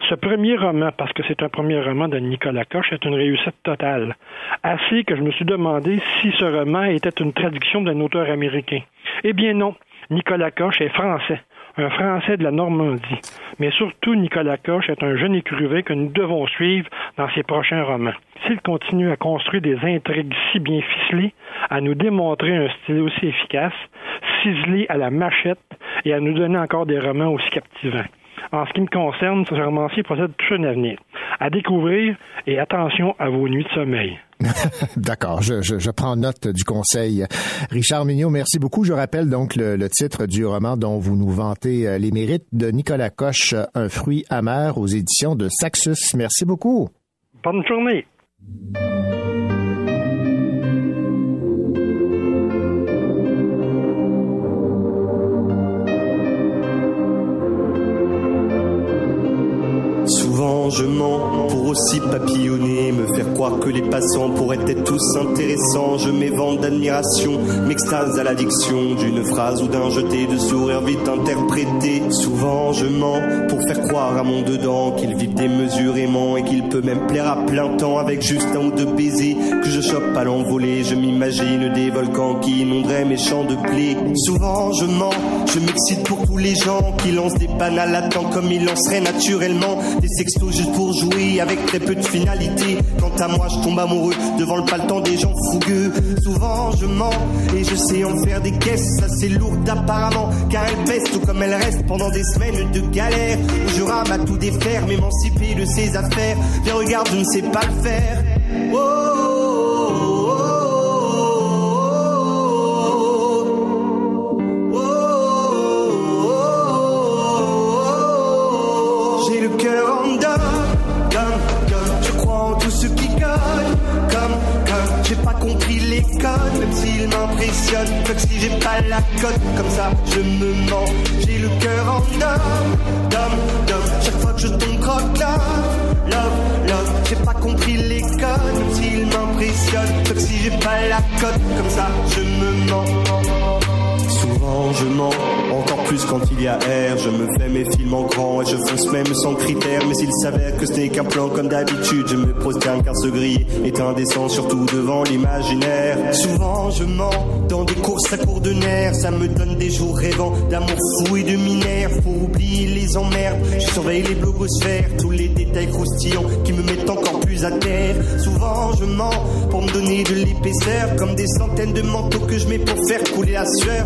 Ce premier roman, parce que c'est un premier roman de Nicolas Coche, est une réussite totale. Assez que je me suis demandé si ce roman était une traduction d'un auteur américain. Eh bien non, Nicolas Coche est français un Français de la Normandie. Mais surtout, Nicolas Coche est un jeune écrivain que nous devons suivre dans ses prochains romans. S'il continue à construire des intrigues si bien ficelées, à nous démontrer un style aussi efficace, ciselé à la machette et à nous donner encore des romans aussi captivants. En ce qui me concerne, ce romancier possède tout un avenir. À découvrir et attention à vos nuits de sommeil. [LAUGHS] D'accord, je, je, je, prends note du conseil. Richard Mignot, merci beaucoup. Je rappelle donc le, le, titre du roman dont vous nous vantez euh, les mérites de Nicolas Coche, Un fruit amer aux éditions de Saxus. Merci beaucoup. Bonne journée. Je mens pour aussi papillonner, me faire croire que les passants pourraient être tous intéressants. Je m'évente d'admiration, m'extase à l'addiction d'une phrase ou d'un jeté de sourire vite interprété. Souvent je mens pour faire croire à mon dedans qu'il vit démesurément et qu'il peut même plaire à plein temps avec juste un ou deux baisers que je chope à l'envolée. Je m'imagine des volcans qui inonderaient mes champs de blé. Souvent je mens, je m'excite pour tous les gens qui lancent des banales à comme ils lanceraient naturellement des sextos juste pour jouer avec très peu de finalité. Quant à moi, je tombe amoureux devant le paletant des gens fougueux. Souvent, je mens et je sais en faire des caisses assez lourdes apparemment, car elle tout comme elle reste pendant des semaines de galère. Je rame à tout défaire, m'émanciper de ses affaires. Viens, regarde, je ne sais pas le faire. Oh, même s'il m'impressionne. que si j'ai pas la cote, comme ça je me mens. J'ai le cœur en homme, d'homme, d'homme. Chaque fois que je tombe croque love, love, love. J'ai pas compris les codes, même s'il m'impressionne. que si j'ai pas la cote, comme ça je me mens je mens, encore plus quand il y a air. Je me fais mes films en grand et je fonce même sans critères. Mais s'il s'avère que ce n'est qu'un plan comme d'habitude, je me prosterne car ce gris est indécent, surtout devant l'imaginaire. Souvent je mens dans des courses à court de nerfs. Ça me donne des jours rêvant d'amour fou et de minère. Pour oublier les emmerdes, je surveille les blogosphères, tous les détails croustillants qui me mettent encore plus à terre. Souvent je mens pour me donner de l'épaisseur, comme des centaines de manteaux que je mets pour faire couler la sueur.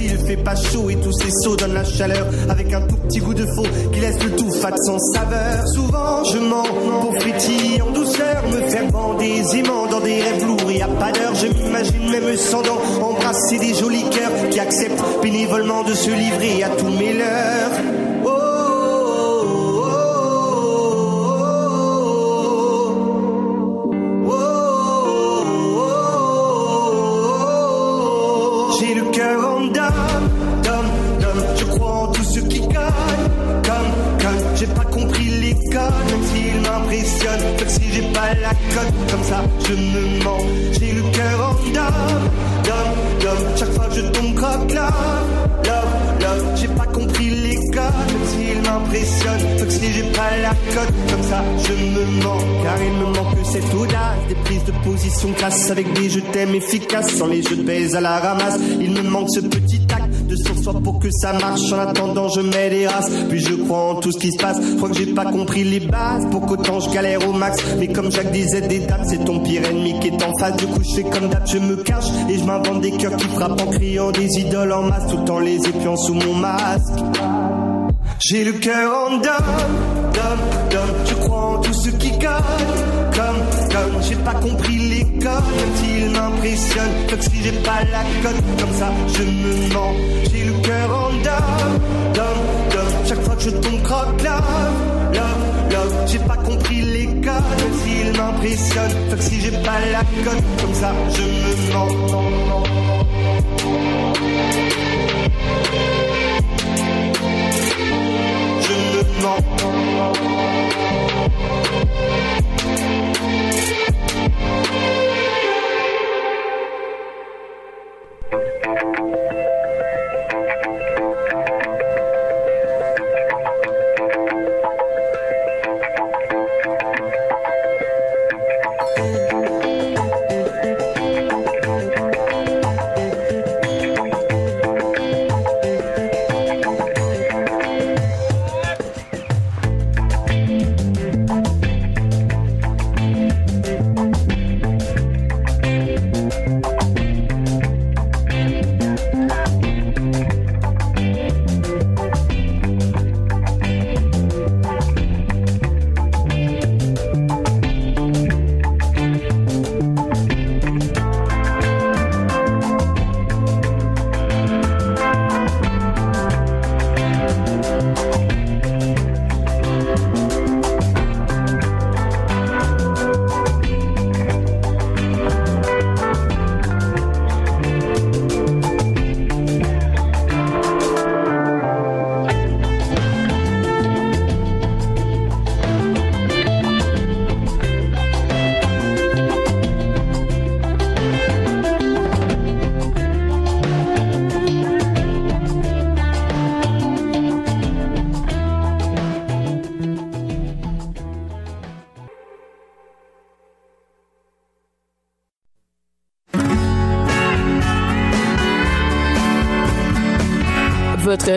Il fait pas chaud et tous ces sauts donnent la chaleur, avec un tout petit goût de faux qui laisse le tout fat sans saveur. Souvent je mens pour frétiller en douceur, me faire bander aimants dans des rêves lourds et à pas. Je m'imagine même sans dents embrasser des jolis cœurs qui acceptent bénévolement de se livrer à tous mes leurs. La cote, comme ça je me mens. J'ai le cœur en dame, dame, dame. Chaque fois je tombe croque love, love, love. J'ai pas compris les codes, même s'ils m'impressionnent. Comme si j'ai pas la cote, comme ça je me mens. Car il me manque cette audace, des prises de position classe avec des je t'aime efficaces, sans les jeux de baise à la ramasse. Il me manque ce petit acte de sur-soi pour que ça marche. En attendant, je mets des races, puis je crois en tout ce qui se passe. Crois que j'ai pas compris les bases, pour qu'autant je galère au max. Mais comme Jacques disait des dames, c'est ton pire ennemi qui est en face. Du coup, je fais comme d'hab, je me cache et je m'invente des cœurs qui frappent en criant des idoles en masse, tout en les épiant sous mon masque. J'ai le cœur en dame, dame, dame. Je crois en tout ce qui gagne, comme, comme. J'ai pas compris les codes, même s'ils m'impressionnent. Comme si j'ai pas la cote, comme ça je me mens. J'ai le cœur en dame, dame, dame. Chaque fois que je tombe croque love, love, love. J'ai pas compris les codes, même s'ils m'impressionnent. Comme si j'ai pas la cote, comme ça je me mens. Je me mens.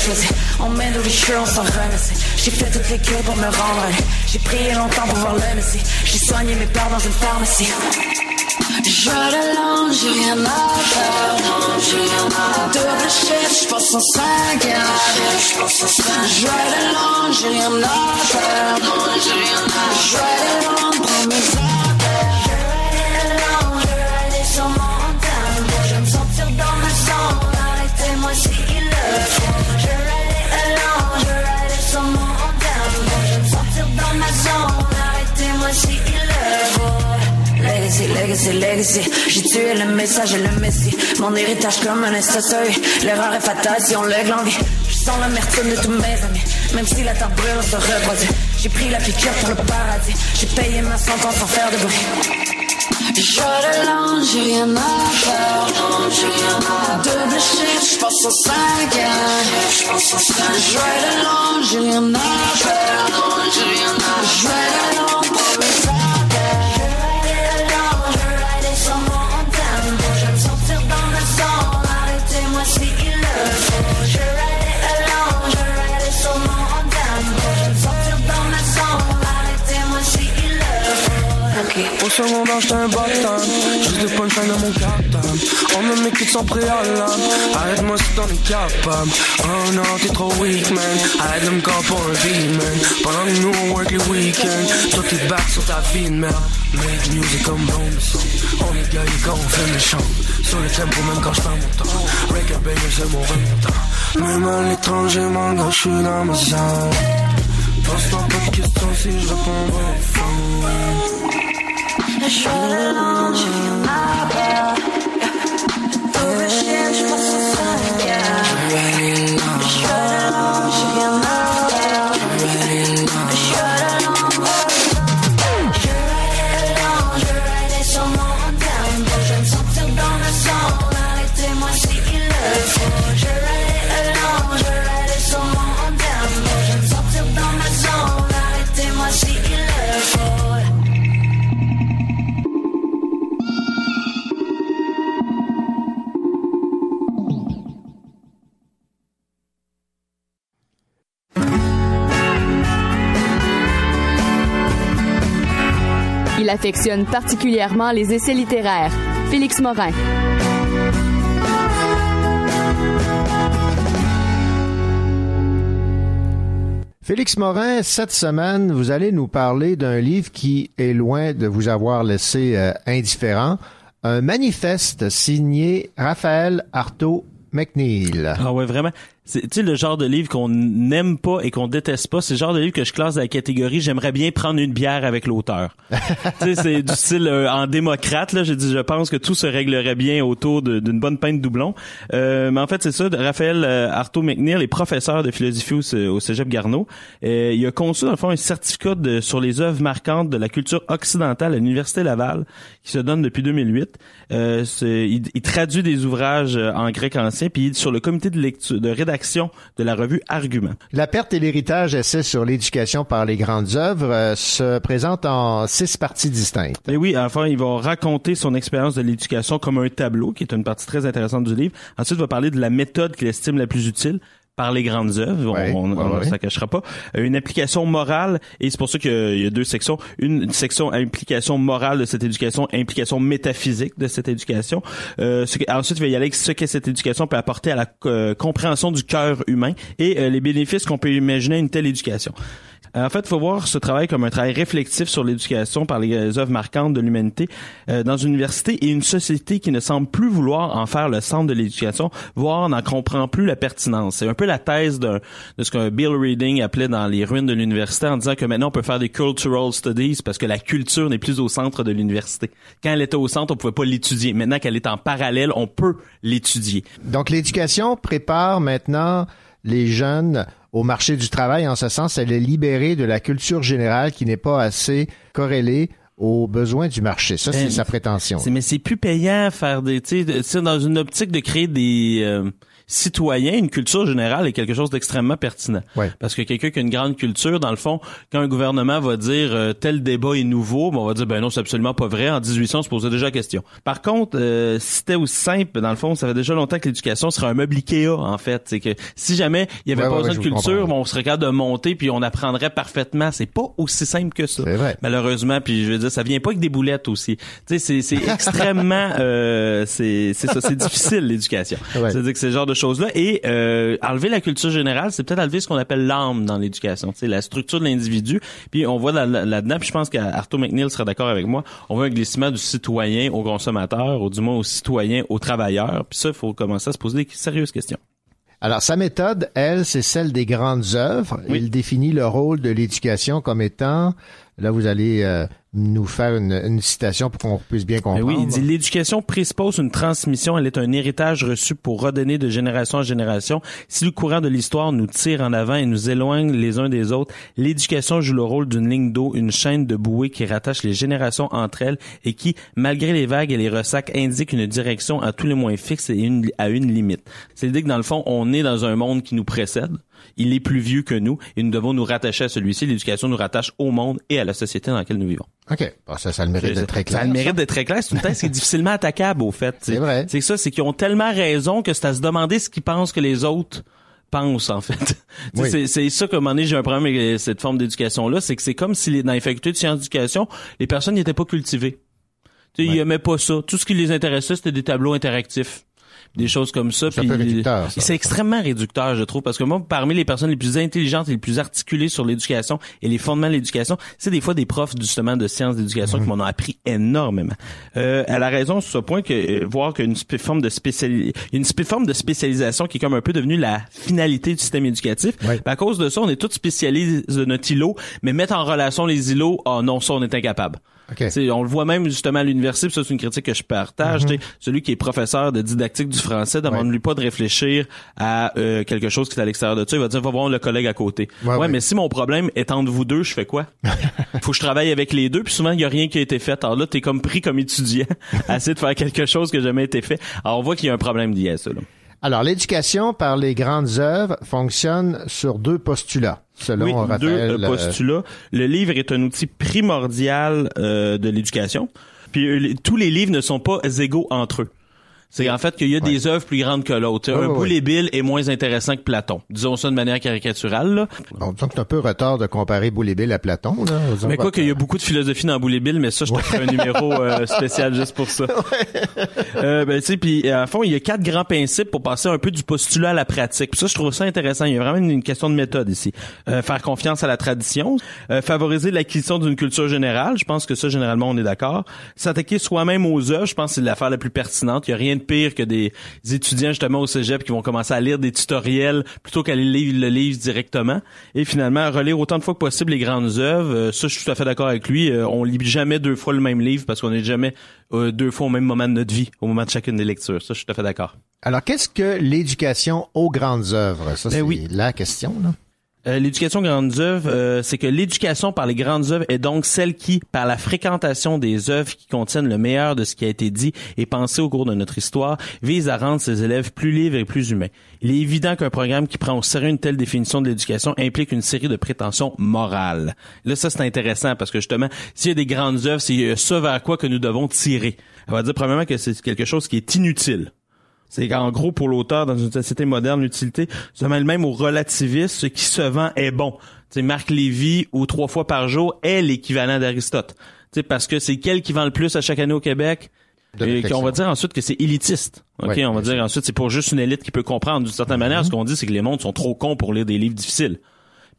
Choisi. On met nos lichures, on s'en remercie. J'ai fait toutes les cures pour me rendre. J'ai prié longtemps pour voir le messie. J'ai soigné mes peurs dans une pharmacie. Je l'allonge, j'ai rien à faire. Double shift, j'passe en 5 Je l'allonge, j'ai rien à faire. Je l'allonge, prends mes affaires. Legacy, legacy. J'ai tué le message et le messie. Mon héritage comme un instastory. L'erreur est fatale si on lègue l'envie. Je sens l'amertume de tous mes amis. Même si la terre brûle, on se reproduit. J'ai pris la piqûre pour le paradis. J'ai payé ma sentence sans faire de bruit. Je l'allonge, j'ai rien à faire. Double shift, j'passe au 5 Je l'allonge, j'ai rien à faire. Je l'allonge au secondaire j'étais un bâtard Juste des punchlines dans mon cartable On me met sans préalable. Arrête-moi si t'en es capable. Oh non t'es trop weak man. Arrête de me corps pour un beat man Pendant que nous on work les week-ends. Toi t'es back sur ta vie merde Make music comme bon On est gaillé quand on fait méchant. Sur le tempo même quand j'perds mon temps. Record baby c'est mon remontant Même à l'étranger mon gars j'suis dans ma zone. Pose-toi pas de questions si je Je l'allonge, j'ai rien à faire. Double affectionne particulièrement les essais littéraires. Félix Morin. Félix Morin, cette semaine, vous allez nous parler d'un livre qui est loin de vous avoir laissé euh, indifférent. Un manifeste signé Raphaël Artaud McNeil. Ah ouais, vraiment. C'est tu le genre de livre qu'on n'aime pas et qu'on déteste pas, c'est le genre de livre que je classe dans la catégorie j'aimerais bien prendre une bière avec l'auteur. [LAUGHS] tu sais c'est du style euh, en démocrate là, j'ai dit je pense que tout se réglerait bien autour de- d'une bonne pinte doublon. Euh, mais en fait c'est ça, Raphaël euh, Artaud McNeil est professeur de philosophie au, Cégep Garneau. Euh, il a conçu dans le fond un certificat de- sur les œuvres marquantes de la culture occidentale à l'université Laval qui se donne depuis 2008. Euh, il, il traduit des ouvrages euh, en grec ancien puis sur le comité de lecture de rédaction de la revue Argument. La perte et l'héritage, essai sur l'éducation par les grandes œuvres, euh, se présente en six parties distinctes. Et oui, enfin, il va raconter son expérience de l'éducation comme un tableau, qui est une partie très intéressante du livre. Ensuite, il va parler de la méthode qu'il estime la plus utile par les grandes œuvres, Ouais, on, on, ouais, on ouais. ça cachera pas. Euh, Une application morale, et c'est pour ça qu'il y a deux sections. Une section implication morale de cette éducation, implication métaphysique de cette éducation. Euh, ce que- ensuite, il va y aller avec ce que cette éducation peut apporter à la euh, compréhension du cœur humain et euh, les bénéfices qu'on peut imaginer à une telle éducation. Euh, En fait, il faut voir ce travail comme un travail réflexif sur l'éducation par les œuvres marquantes de l'humanité euh, dans une université et une société qui ne semble plus vouloir en faire le centre de l'éducation, voire n'en comprend plus la pertinence. C'est un peu la thèse d'un- de ce que Bill Reading appelait dans les ruines de l'université en disant que maintenant on peut faire des cultural studies parce que la culture n'est plus au centre de l'université. Quand elle était au centre, on pouvait pas l'étudier. Maintenant qu'elle est en parallèle, on peut l'étudier. Donc l'éducation prépare maintenant les jeunes au marché du travail. En ce sens, elle est libérée de la culture générale qui n'est pas assez corrélée aux besoins du marché. Ça, c'est Ben, sa prétention. Mais c'est plus payant faire des, tu sais, de- tu sais, dans une optique de créer des, euh, citoyen, une culture générale est quelque chose d'extrêmement pertinent. Ouais. Parce que quelqu'un qui a une grande culture, dans le fond, quand un gouvernement va dire euh, tel débat est nouveau, ben, on va dire ben non, c'est absolument pas vrai. En 1800, on se posait déjà la question. Par contre, euh, si c'était aussi simple, dans le fond, ça fait déjà longtemps que l'éducation serait un meuble Ikea, en fait. C'est que si jamais il y avait Ouais, pas ouais, besoin de culture, comprends. on serait capable de monter puis on apprendrait parfaitement. C'est pas aussi simple que ça. Malheureusement, puis je veux dire, ça vient pas avec des boulettes aussi. Tu sais, c'est [LAUGHS] extrêmement, euh, c'est ça, c'est difficile l'éducation. Ouais. C'est-à-dire que c'est ce genre de et euh, enlever la culture générale, c'est peut-être enlever ce qu'on appelle l'âme dans l'éducation. Sais, la structure de l'individu. Puis on voit là- là- là-dedans, puis je pense qu'Arthur McNeil sera d'accord avec moi. On voit un glissement du citoyen au consommateur, ou du moins au citoyen au travailleur. Puis ça, il faut commencer à se poser des sérieuses questions. Alors, sa méthode, elle, c'est celle des grandes œuvres. Il définit le rôle de l'éducation comme étant, là, vous allez euh, nous faire une, une citation pour qu'on puisse bien comprendre. oui, il dit l'éducation présuppose une transmission, elle est un héritage reçu pour redonner de génération en génération. Si le courant de l'histoire nous tire en avant et nous éloigne les uns des autres, l'éducation joue le rôle d'une ligne d'eau, une chaîne de bouée qui rattache les générations entre elles et qui, malgré les vagues et les ressacs, indique une direction à tous les moins fixe et une, à une limite. C'est l'idée que dans le fond, on est dans un monde qui nous précède. Il est plus vieux que nous et nous devons nous rattacher à celui-ci. L'éducation nous rattache au monde et à la société dans laquelle nous vivons. OK. Bon, ça, ça a le mérite d'être très clair. Ça le mérite d'être très clair. C'est une thèse qui est difficilement attaquable, au fait. C'est vrai. C'est ça, c'est qu'ils ont tellement raison que c'est à se demander ce qu'ils pensent que les autres pensent, en fait. [LAUGHS] Oui. C'est c'est ça qu'à un moment donné, j'ai un problème avec cette forme d'éducation-là. C'est que c'est comme si les- dans les facultés de sciences d'éducation, les personnes n'étaient pas cultivées. Tu sais, Ils aimaient pas ça. Tout ce qui les intéressait, c'était des tableaux interactifs. Des choses comme ça. C'est réducteur. C'est extrêmement réducteur, je trouve, parce que moi, parmi les personnes les plus intelligentes et les plus articulées sur l'éducation et les fondements de l'éducation, c'est des fois des profs justement de sciences d'éducation Mhm. qui m'en ont appris énormément. Euh, elle a raison sur ce point que euh, voir qu'une forme de spéciali- une forme de spécialisation qui est comme un peu devenue la finalité du système éducatif. Ben, à cause de ça, on est tous spécialisés de notre îlot, mais mettre en relation les îlots, oh non, ça on est incapable. T'sais, On le voit même justement à l'université, puis ça c'est une critique que je partage. Mhm. Celui qui est professeur de didactique du français, demande-lui pas de réfléchir à euh, quelque chose qui est à l'extérieur de ça. Il va dire, va voir le collègue à côté. Ouais, Ouais, ouais. mais si mon problème est entre vous deux, je fais quoi? [LAUGHS] Faut que je travaille avec les deux, puis souvent il y a rien qui a été fait. Alors là, t'es comme pris comme étudiant [LAUGHS] à essayer de faire quelque chose qui n'a jamais été fait. Alors on voit qu'il y a un problème ça. là. Alors, l'éducation par les grandes œuvres fonctionne sur deux postulats, selon oui, Raphaël. deux euh, euh, postulats. Le livre est un outil primordial euh, de l'éducation. Puis euh, tous les livres ne sont pas égaux entre eux. C'est en fait qu'il y a des œuvres plus grandes que l'autre. Ouais, un ouais, Boule ouais. et Bill est moins intéressant que Platon. Disons ça de manière caricaturale. Là. Bon, disons que c'est un peu retard de comparer Bill à Platon. Là. Mais quoi qu'il y a beaucoup de philosophie dans Bill, mais ça, je te ferai un numéro euh, spécial juste pour ça. [LAUGHS] Euh, ben, tu sais, puis à fond, il y a quatre grands principes pour passer un peu du postulat à la pratique. Puis ça, je trouve ça intéressant. Il y a vraiment une, une question de méthode ici. Euh, faire confiance à la tradition, euh, favoriser l'acquisition d'une culture générale. Je pense que ça, généralement, on est d'accord. S'attaquer soi-même aux œuvres, je pense que c'est l'affaire la plus pertinente. Il y a rien de pire que des étudiants justement au cégep qui vont commencer à lire des tutoriels plutôt qu'à lire le livre directement. Et finalement, relire autant de fois que possible les grandes œuvres. Euh, ça, je suis tout à fait d'accord avec lui. Euh, on lit jamais deux fois le même livre parce qu'on n'est jamais euh, deux fois au même moment de notre vie, au moment de chacune des lectures. Ça, je suis tout à fait d'accord. Alors, qu'est-ce que l'éducation aux grandes œuvres? Ça, c'est oui. la question. Là. Euh, l'éducation grandes œuvres, euh, c'est que l'éducation par les grandes œuvres est donc celle qui, par la fréquentation des œuvres qui contiennent le meilleur de ce qui a été dit et pensé au cours de notre histoire, vise à rendre ses élèves plus libres et plus humains. Il est évident qu'un programme qui prend au sérieux une telle définition de l'éducation implique une série de prétentions morales. Là, ça, c'est intéressant parce que justement, s'il y a des grandes œuvres, c'est euh, ça vers quoi que nous devons tirer. On va dire premièrement que c'est quelque chose qui est inutile. C'est qu'en gros, pour l'auteur, dans une société moderne, l'utilité se mêle même au relativisme. Ce qui se vend est bon. Tu sais, Marc Lévy, ou trois fois par jour, est l'équivalent d'Aristote. Parce que c'est quel qui vend le plus à chaque année au Québec? Et qu'on va dire ensuite que c'est élitiste. OK, Ouais, on va dire ensuite c'est pour juste une élite qui peut comprendre d'une certaine manière. Ce qu'on dit, c'est que les mondes sont trop cons pour lire des livres difficiles.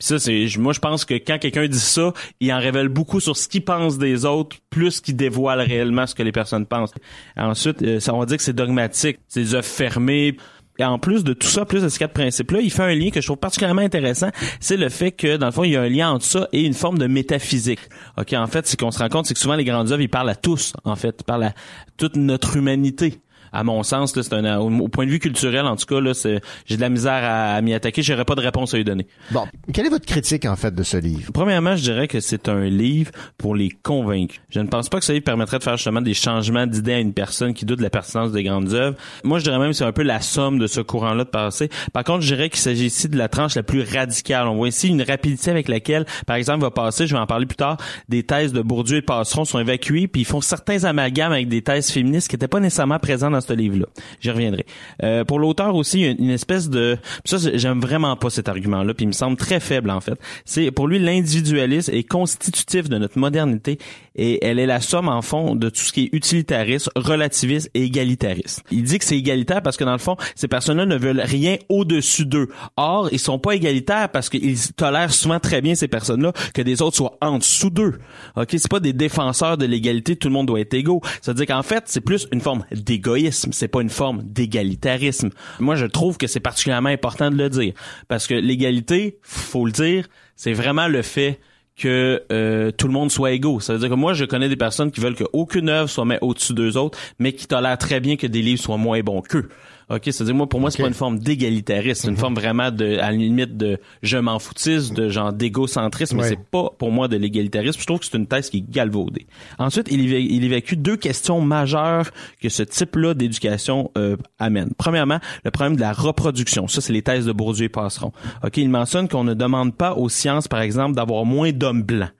Ça, c'est, moi, je pense que quand quelqu'un dit ça, il en révèle beaucoup sur ce qu'il pense des autres, plus qu'il dévoile réellement ce que les personnes pensent. Ensuite, euh, ça, on va dire que c'est dogmatique, c'est des œuvres fermées. Et en plus de tout ça, plus de ces quatre principes-là, il fait un lien que je trouve particulièrement intéressant, c'est le fait que, dans le fond, il y a un lien entre ça et une forme de métaphysique. OK, en fait, c'est qu'on se rend compte, c'est que souvent les grandes œuvres, ils parlent à tous, en fait, ils parlent à toute notre humanité. À mon sens, là, c'est un, au, au point de vue culturel, en tout cas, là, c'est, j'ai de la misère à, à m'y attaquer. J'aurais pas de réponse à lui donner. Bon, quelle est votre critique en fait de ce livre? Premièrement, je dirais que c'est un livre pour les convaincus. Je ne pense pas que ce livre permettrait de faire justement des changements d'idées à une personne qui doute de la pertinence des grandes œuvres. Moi, je dirais même que c'est un peu la somme de ce courant-là de pensée. Par contre, je dirais qu'il s'agit ici de la tranche la plus radicale. On voit ici une rapidité avec laquelle, par exemple, va passer, je vais en parler plus tard, des thèses de Bourdieu et Passeron sont évacuées, puis ils font certains amalgames avec des thèses féministes qui n'étaient pas nécessairement présentes dans ce livre-là. J'y reviendrai. Euh, pour l'auteur aussi, une espèce de... Ça, j'aime vraiment pas cet argument-là, puis il me semble très faible, en fait. C'est Pour lui, l'individualisme est constitutif de notre modernité et elle est la somme, en fond, de tout ce qui est utilitariste, relativiste et égalitariste. Il dit que c'est égalitaire parce que, dans le fond, ces personnes-là ne veulent rien au-dessus d'eux. Or, ils sont pas égalitaires parce qu'ils tolèrent souvent très bien ces personnes-là que des autres soient en dessous d'eux. OK? C'est pas des défenseurs de l'égalité, tout le monde doit être égaux. Ça veut dire qu'en fait, c'est plus une forme d'égoïsme, c'est pas une forme d'égalitarisme. Moi, je trouve que c'est particulièrement important de le dire parce que l'égalité, faut le dire, c'est vraiment le fait que euh, tout le monde soit égaux. Ça veut dire que moi, je connais des personnes qui veulent qu'aucune œuvre soit mise au-dessus d'eux autres, mais qui tolèrent très bien que des livres soient moins bons qu'eux. OK, c'est-à-dire moi pour moi c'est pas une forme d'égalitarisme, c'est une forme vraiment de à la limite de je m'en foutise, de genre d'égocentrisme, mais Ouais. c'est pas pour moi de l'égalitarisme. Je trouve que c'est une thèse qui est galvaudée. Ensuite, il, il évacue deux questions majeures que ce type-là d'éducation euh, amène. Premièrement, le problème de la reproduction. Ça, c'est les thèses de Bourdieu et Passeron. OK, il mentionne qu'on ne demande pas aux sciences, par exemple, d'avoir moins d'hommes blancs.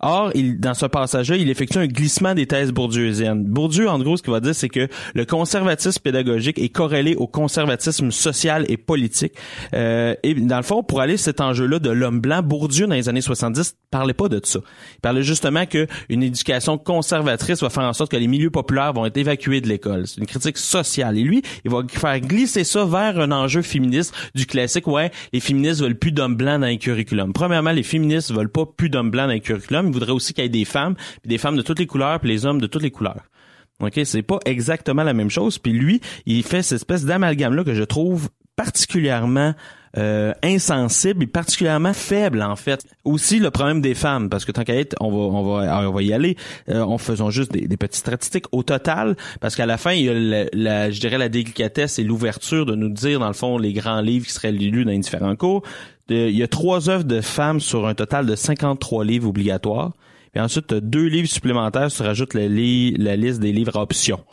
Or, il, dans ce passage-là, il effectue un glissement des thèses bourdieusiennes. Bourdieu, en gros, ce qu'il va dire, c'est que le conservatisme pédagogique est corrélé au conservatisme social et politique. Euh, et dans le fond, pour aller cet enjeu-là de l'homme blanc, Bourdieu, dans les années 70, parlait pas de ça. Il parlait justement que une éducation conservatrice va faire en sorte que les milieux populaires vont être évacués de l'école. C'est une critique sociale. Et lui, il va faire glisser ça vers un enjeu féministe du classique. Ouais, les féministes veulent plus d'hommes blancs dans les curriculums. Premièrement, les féministes veulent pas plus d'hommes blancs dans les curriculums. Ils voudraient aussi qu'il y ait des femmes, puis des femmes de toutes les couleurs, puis les hommes de toutes les couleurs. OK, c'est pas exactement la même chose. Puis lui, il fait cette espèce d'amalgame là que je trouve particulièrement euh, insensible et particulièrement faible en fait. Aussi le problème des femmes parce que tant qu'à être, on va on va on va y aller euh, en faisant juste des, des petites statistiques au total parce qu'à la fin il y a la, la- je dirais la délicatesse et l'ouverture de nous dire dans le fond les grands livres qui seraient lus dans les différents cours. Il y a trois œuvres de femmes sur un total de 53 livres obligatoires. Puis ensuite, deux livres supplémentaires, tu rajoutes la, la liste des livres options.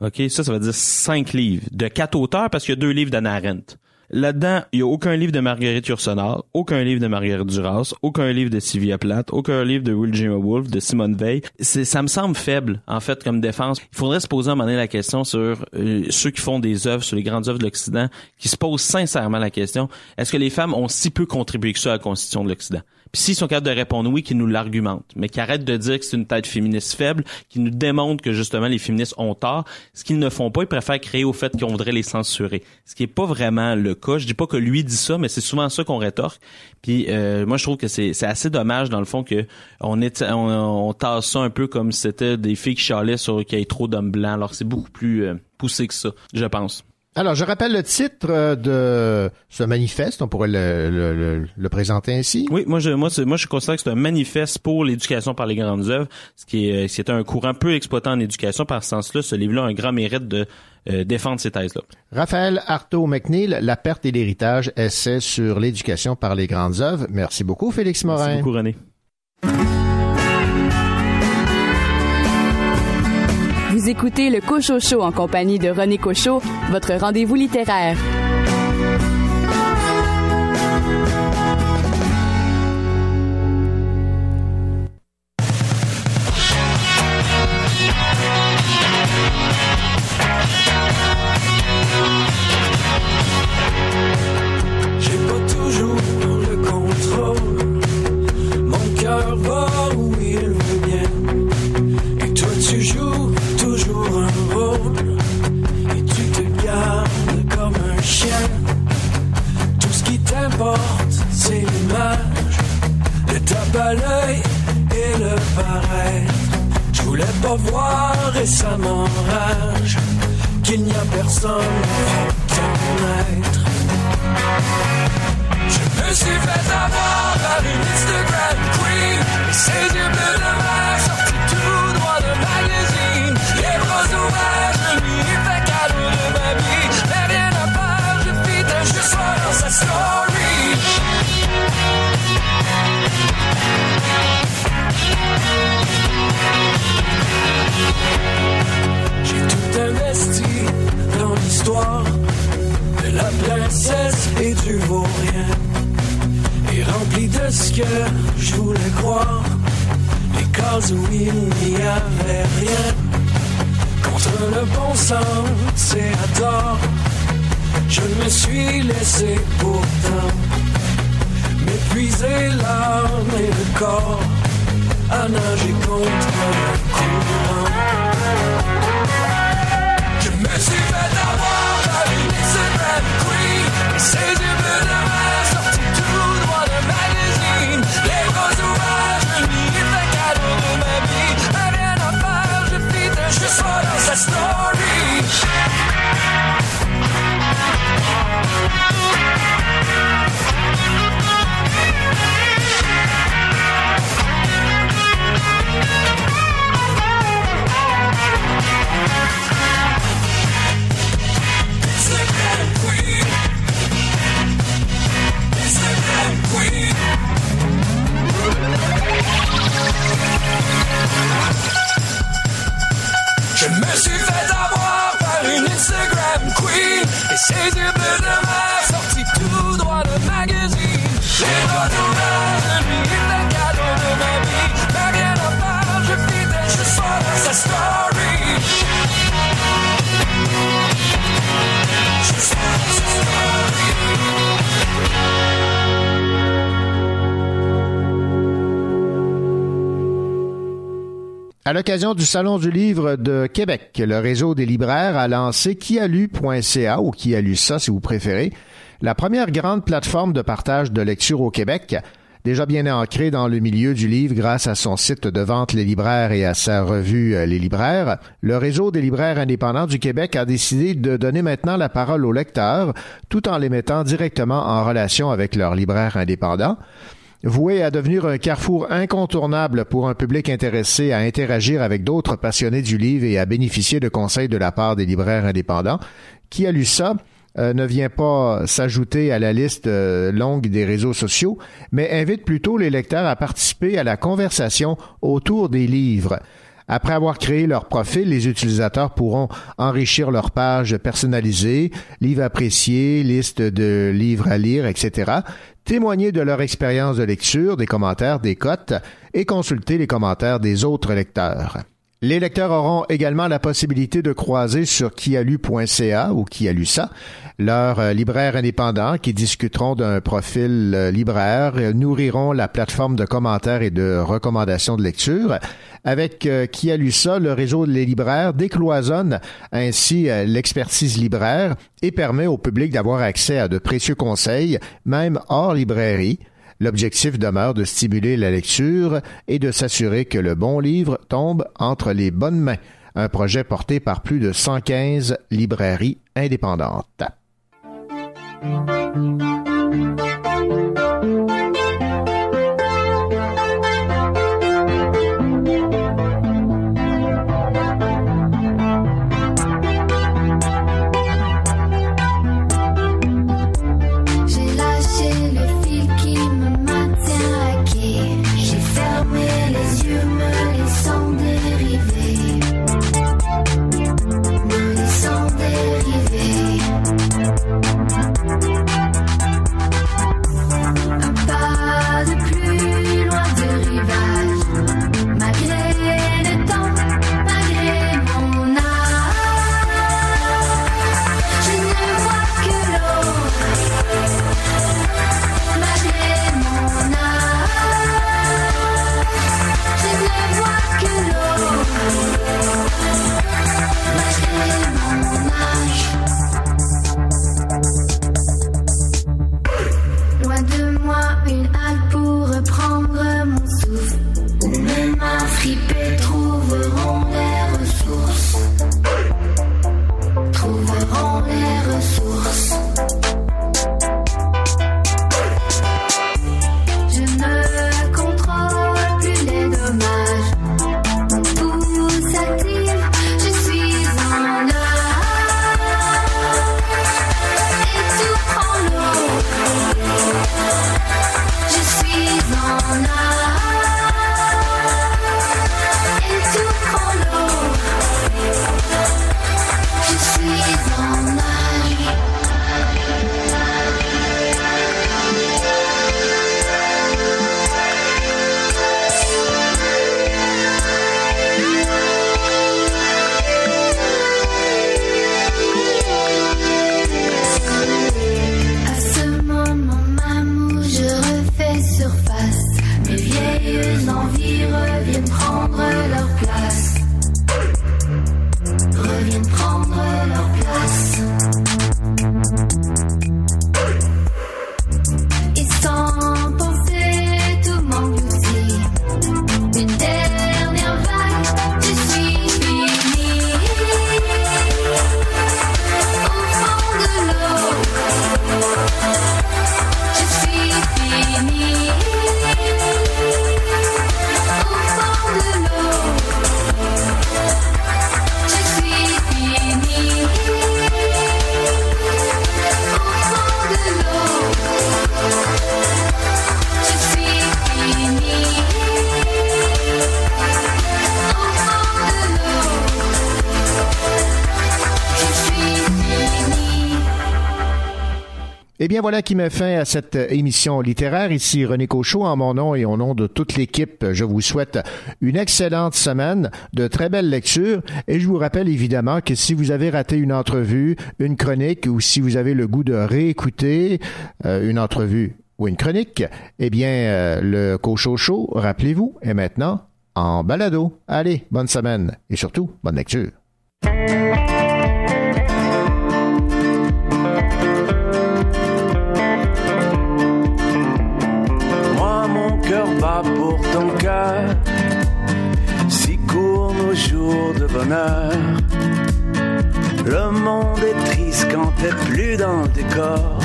OK, ça, ça veut dire cinq livres. De quatre auteurs, parce qu'il y a deux livres d'Anna Arendt. Là-dedans, il y a aucun livre de Marguerite Yourcenar, aucun livre de Marguerite Duras, aucun livre de Sylvia Plath, aucun livre de Virginia Woolf, de Simone Veil. Ça me semble faible, en fait, comme défense. Il faudrait se poser à un moment donné la question sur euh, ceux qui font des œuvres, sur les grandes œuvres de l'Occident, qui se posent sincèrement la question, est-ce que les femmes ont si peu contribué que ça à la constitution de l'Occident? Puis s'ils sont capables de répondre oui, qu'ils nous l'argumentent, mais qu'ils arrêtent de dire que c'est une tête féministe faible, qui nous démontrent que justement les féministes ont tort. Ce qu'ils ne font pas, ils préfèrent créer au fait qu'on voudrait les censurer. Ce qui est pas vraiment le cas. Je dis pas que lui dit ça, mais c'est souvent ça qu'on rétorque. Puis euh, moi je trouve que c'est c'est assez dommage dans le fond que on est on, on tasse ça un peu comme si c'était des filles qui chialaient sur qu'il y ait trop d'hommes blancs. Alors c'est beaucoup plus euh, poussé que ça, je pense. Alors, je rappelle le titre euh, de ce manifeste. On pourrait le, le- le- le présenter ainsi. Oui, moi je moi c'est- moi je considère que c'est un manifeste pour l'éducation par les grandes œuvres, ce qui est c'est un courant peu exploité en éducation par ce sens-là, ce livre-là a un grand mérite de euh, défendre ces thèses-là. Raphaël Artaud McNeil, La perte et l'héritage, essai sur l'éducation par les grandes œuvres. Merci beaucoup, Félix Morin. Merci beaucoup René. Écoutez le Cocho Show en compagnie de René Cocho, votre rendez-vous littéraire. c'est l'image, le tape à l'œil et le paraître. Je voulais pas voir et ça m'enrage qu'il n'y a personne qui ton être. Je me suis fait avoir par une Instagram queen, et ses yeux bleus de mer sortis tout droit de magazine, les bras ouverts, je lui ai fait cadeau de ma vie, mais rien à part, je fis un juste dans sa story. L'occasion du Salon du Livre de Québec, le réseau des libraires a lancé kialu.ca ou qui a lu ça si vous préférez, la première grande plateforme de partage de lecture au Québec, déjà bien ancrée dans le milieu du livre grâce à son site de vente Les Libraires et à sa revue euh, Les Libraires. Le réseau des libraires indépendants du Québec a décidé de donner maintenant la parole aux lecteurs tout en les mettant directement en relation avec leurs libraires indépendants. Voué à devenir un carrefour incontournable pour un public intéressé à interagir avec d'autres passionnés du livre et à bénéficier de conseils de la part des libraires indépendants, qui a lu ça euh, ne vient pas s'ajouter à la liste euh, longue des réseaux sociaux, mais invite plutôt les lecteurs à participer à la conversation autour des livres. Après avoir créé leur profil, les utilisateurs pourront enrichir leur page personnalisée, livres appréciés, liste de livres à lire, etc., témoigner de leur expérience de lecture, des commentaires, des cotes et consulter les commentaires des autres lecteurs. Les lecteurs auront également la possibilité de croiser sur kialu.ca ou qui a lu ça leurs euh, libraires indépendants qui discuteront d'un profil euh, libraire, nourriront la plateforme de commentaires et de recommandations de lecture. Avec euh, qui a lu ça, le réseau des libraires décloisonne ainsi l'expertise libraire et permet au public d'avoir accès à de précieux conseils, même hors librairie. L'objectif demeure de stimuler la lecture et de s'assurer que le bon livre tombe entre les bonnes mains. Un projet porté par plus de 115 librairies indépendantes. Voilà qui met fin à cette émission littéraire. Ici René Cochot, en mon nom et au nom de toute l'équipe, je vous souhaite une excellente semaine, de très belles lectures, et je vous rappelle évidemment que si vous avez raté une entrevue, une chronique, ou si vous avez le goût de réécouter euh, une entrevue ou une chronique, eh bien, euh, le Cochot Show, rappelez-vous, est maintenant en balado. Allez, bonne semaine, et surtout, bonne lecture. Le monde est triste quand t'es plus dans le décor.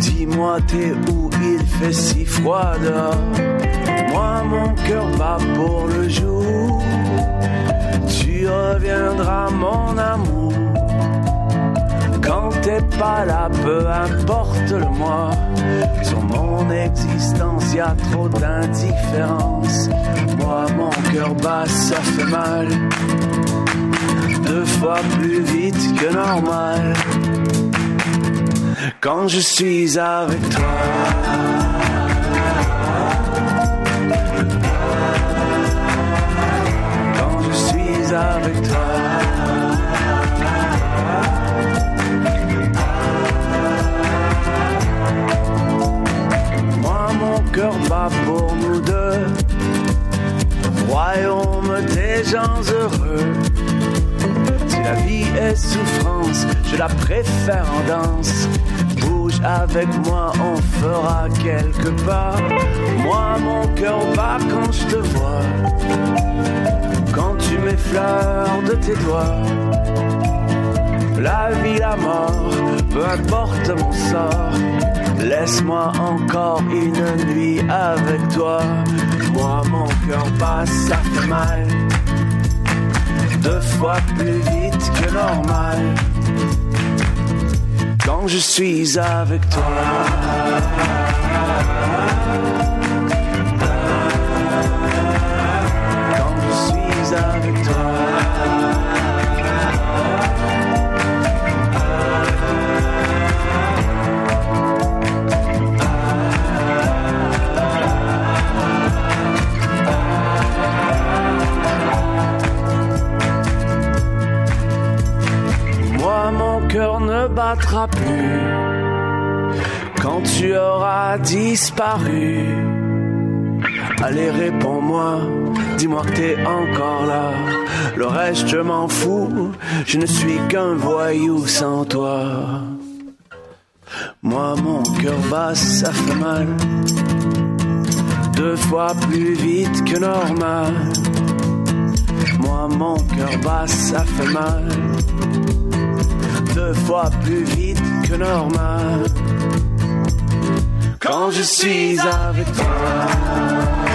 Dis-moi, t'es où? Il fait si froid dehors. Moi, mon cœur bat pour le jour. Tu reviendras, mon amour. Quand t'es pas là, peu importe le mois. Sur mon existence, y a trop d'indifférence. Moi, mon cœur bat, ça fait mal. Deux fois plus vite que normal. Quand je suis avec toi. Quand je suis avec toi. Moi, mon cœur bat pour nous deux. Royaume des gens heureux. La vie est souffrance, je la préfère en danse. Bouge avec moi, on fera quelque part. Moi, mon cœur bat quand je te vois. Quand tu m'effleures de tes doigts. La vie, la mort, peu importe mon sort. Laisse-moi encore une nuit avec toi. Moi, mon cœur bat, ça fait mal. Deux fois plus vite que normal. Quand je suis avec toi. Quand je suis avec toi. Plus quand tu auras disparu. Allez, réponds-moi, dis-moi que t'es encore là. Le reste, je m'en fous, je ne suis qu'un voyou sans toi. Moi, mon cœur bat, ça fait mal. Deux fois plus vite que normal. Moi, mon cœur bat, ça fait mal. Deux fois plus vite que normal. Quand je suis avec toi.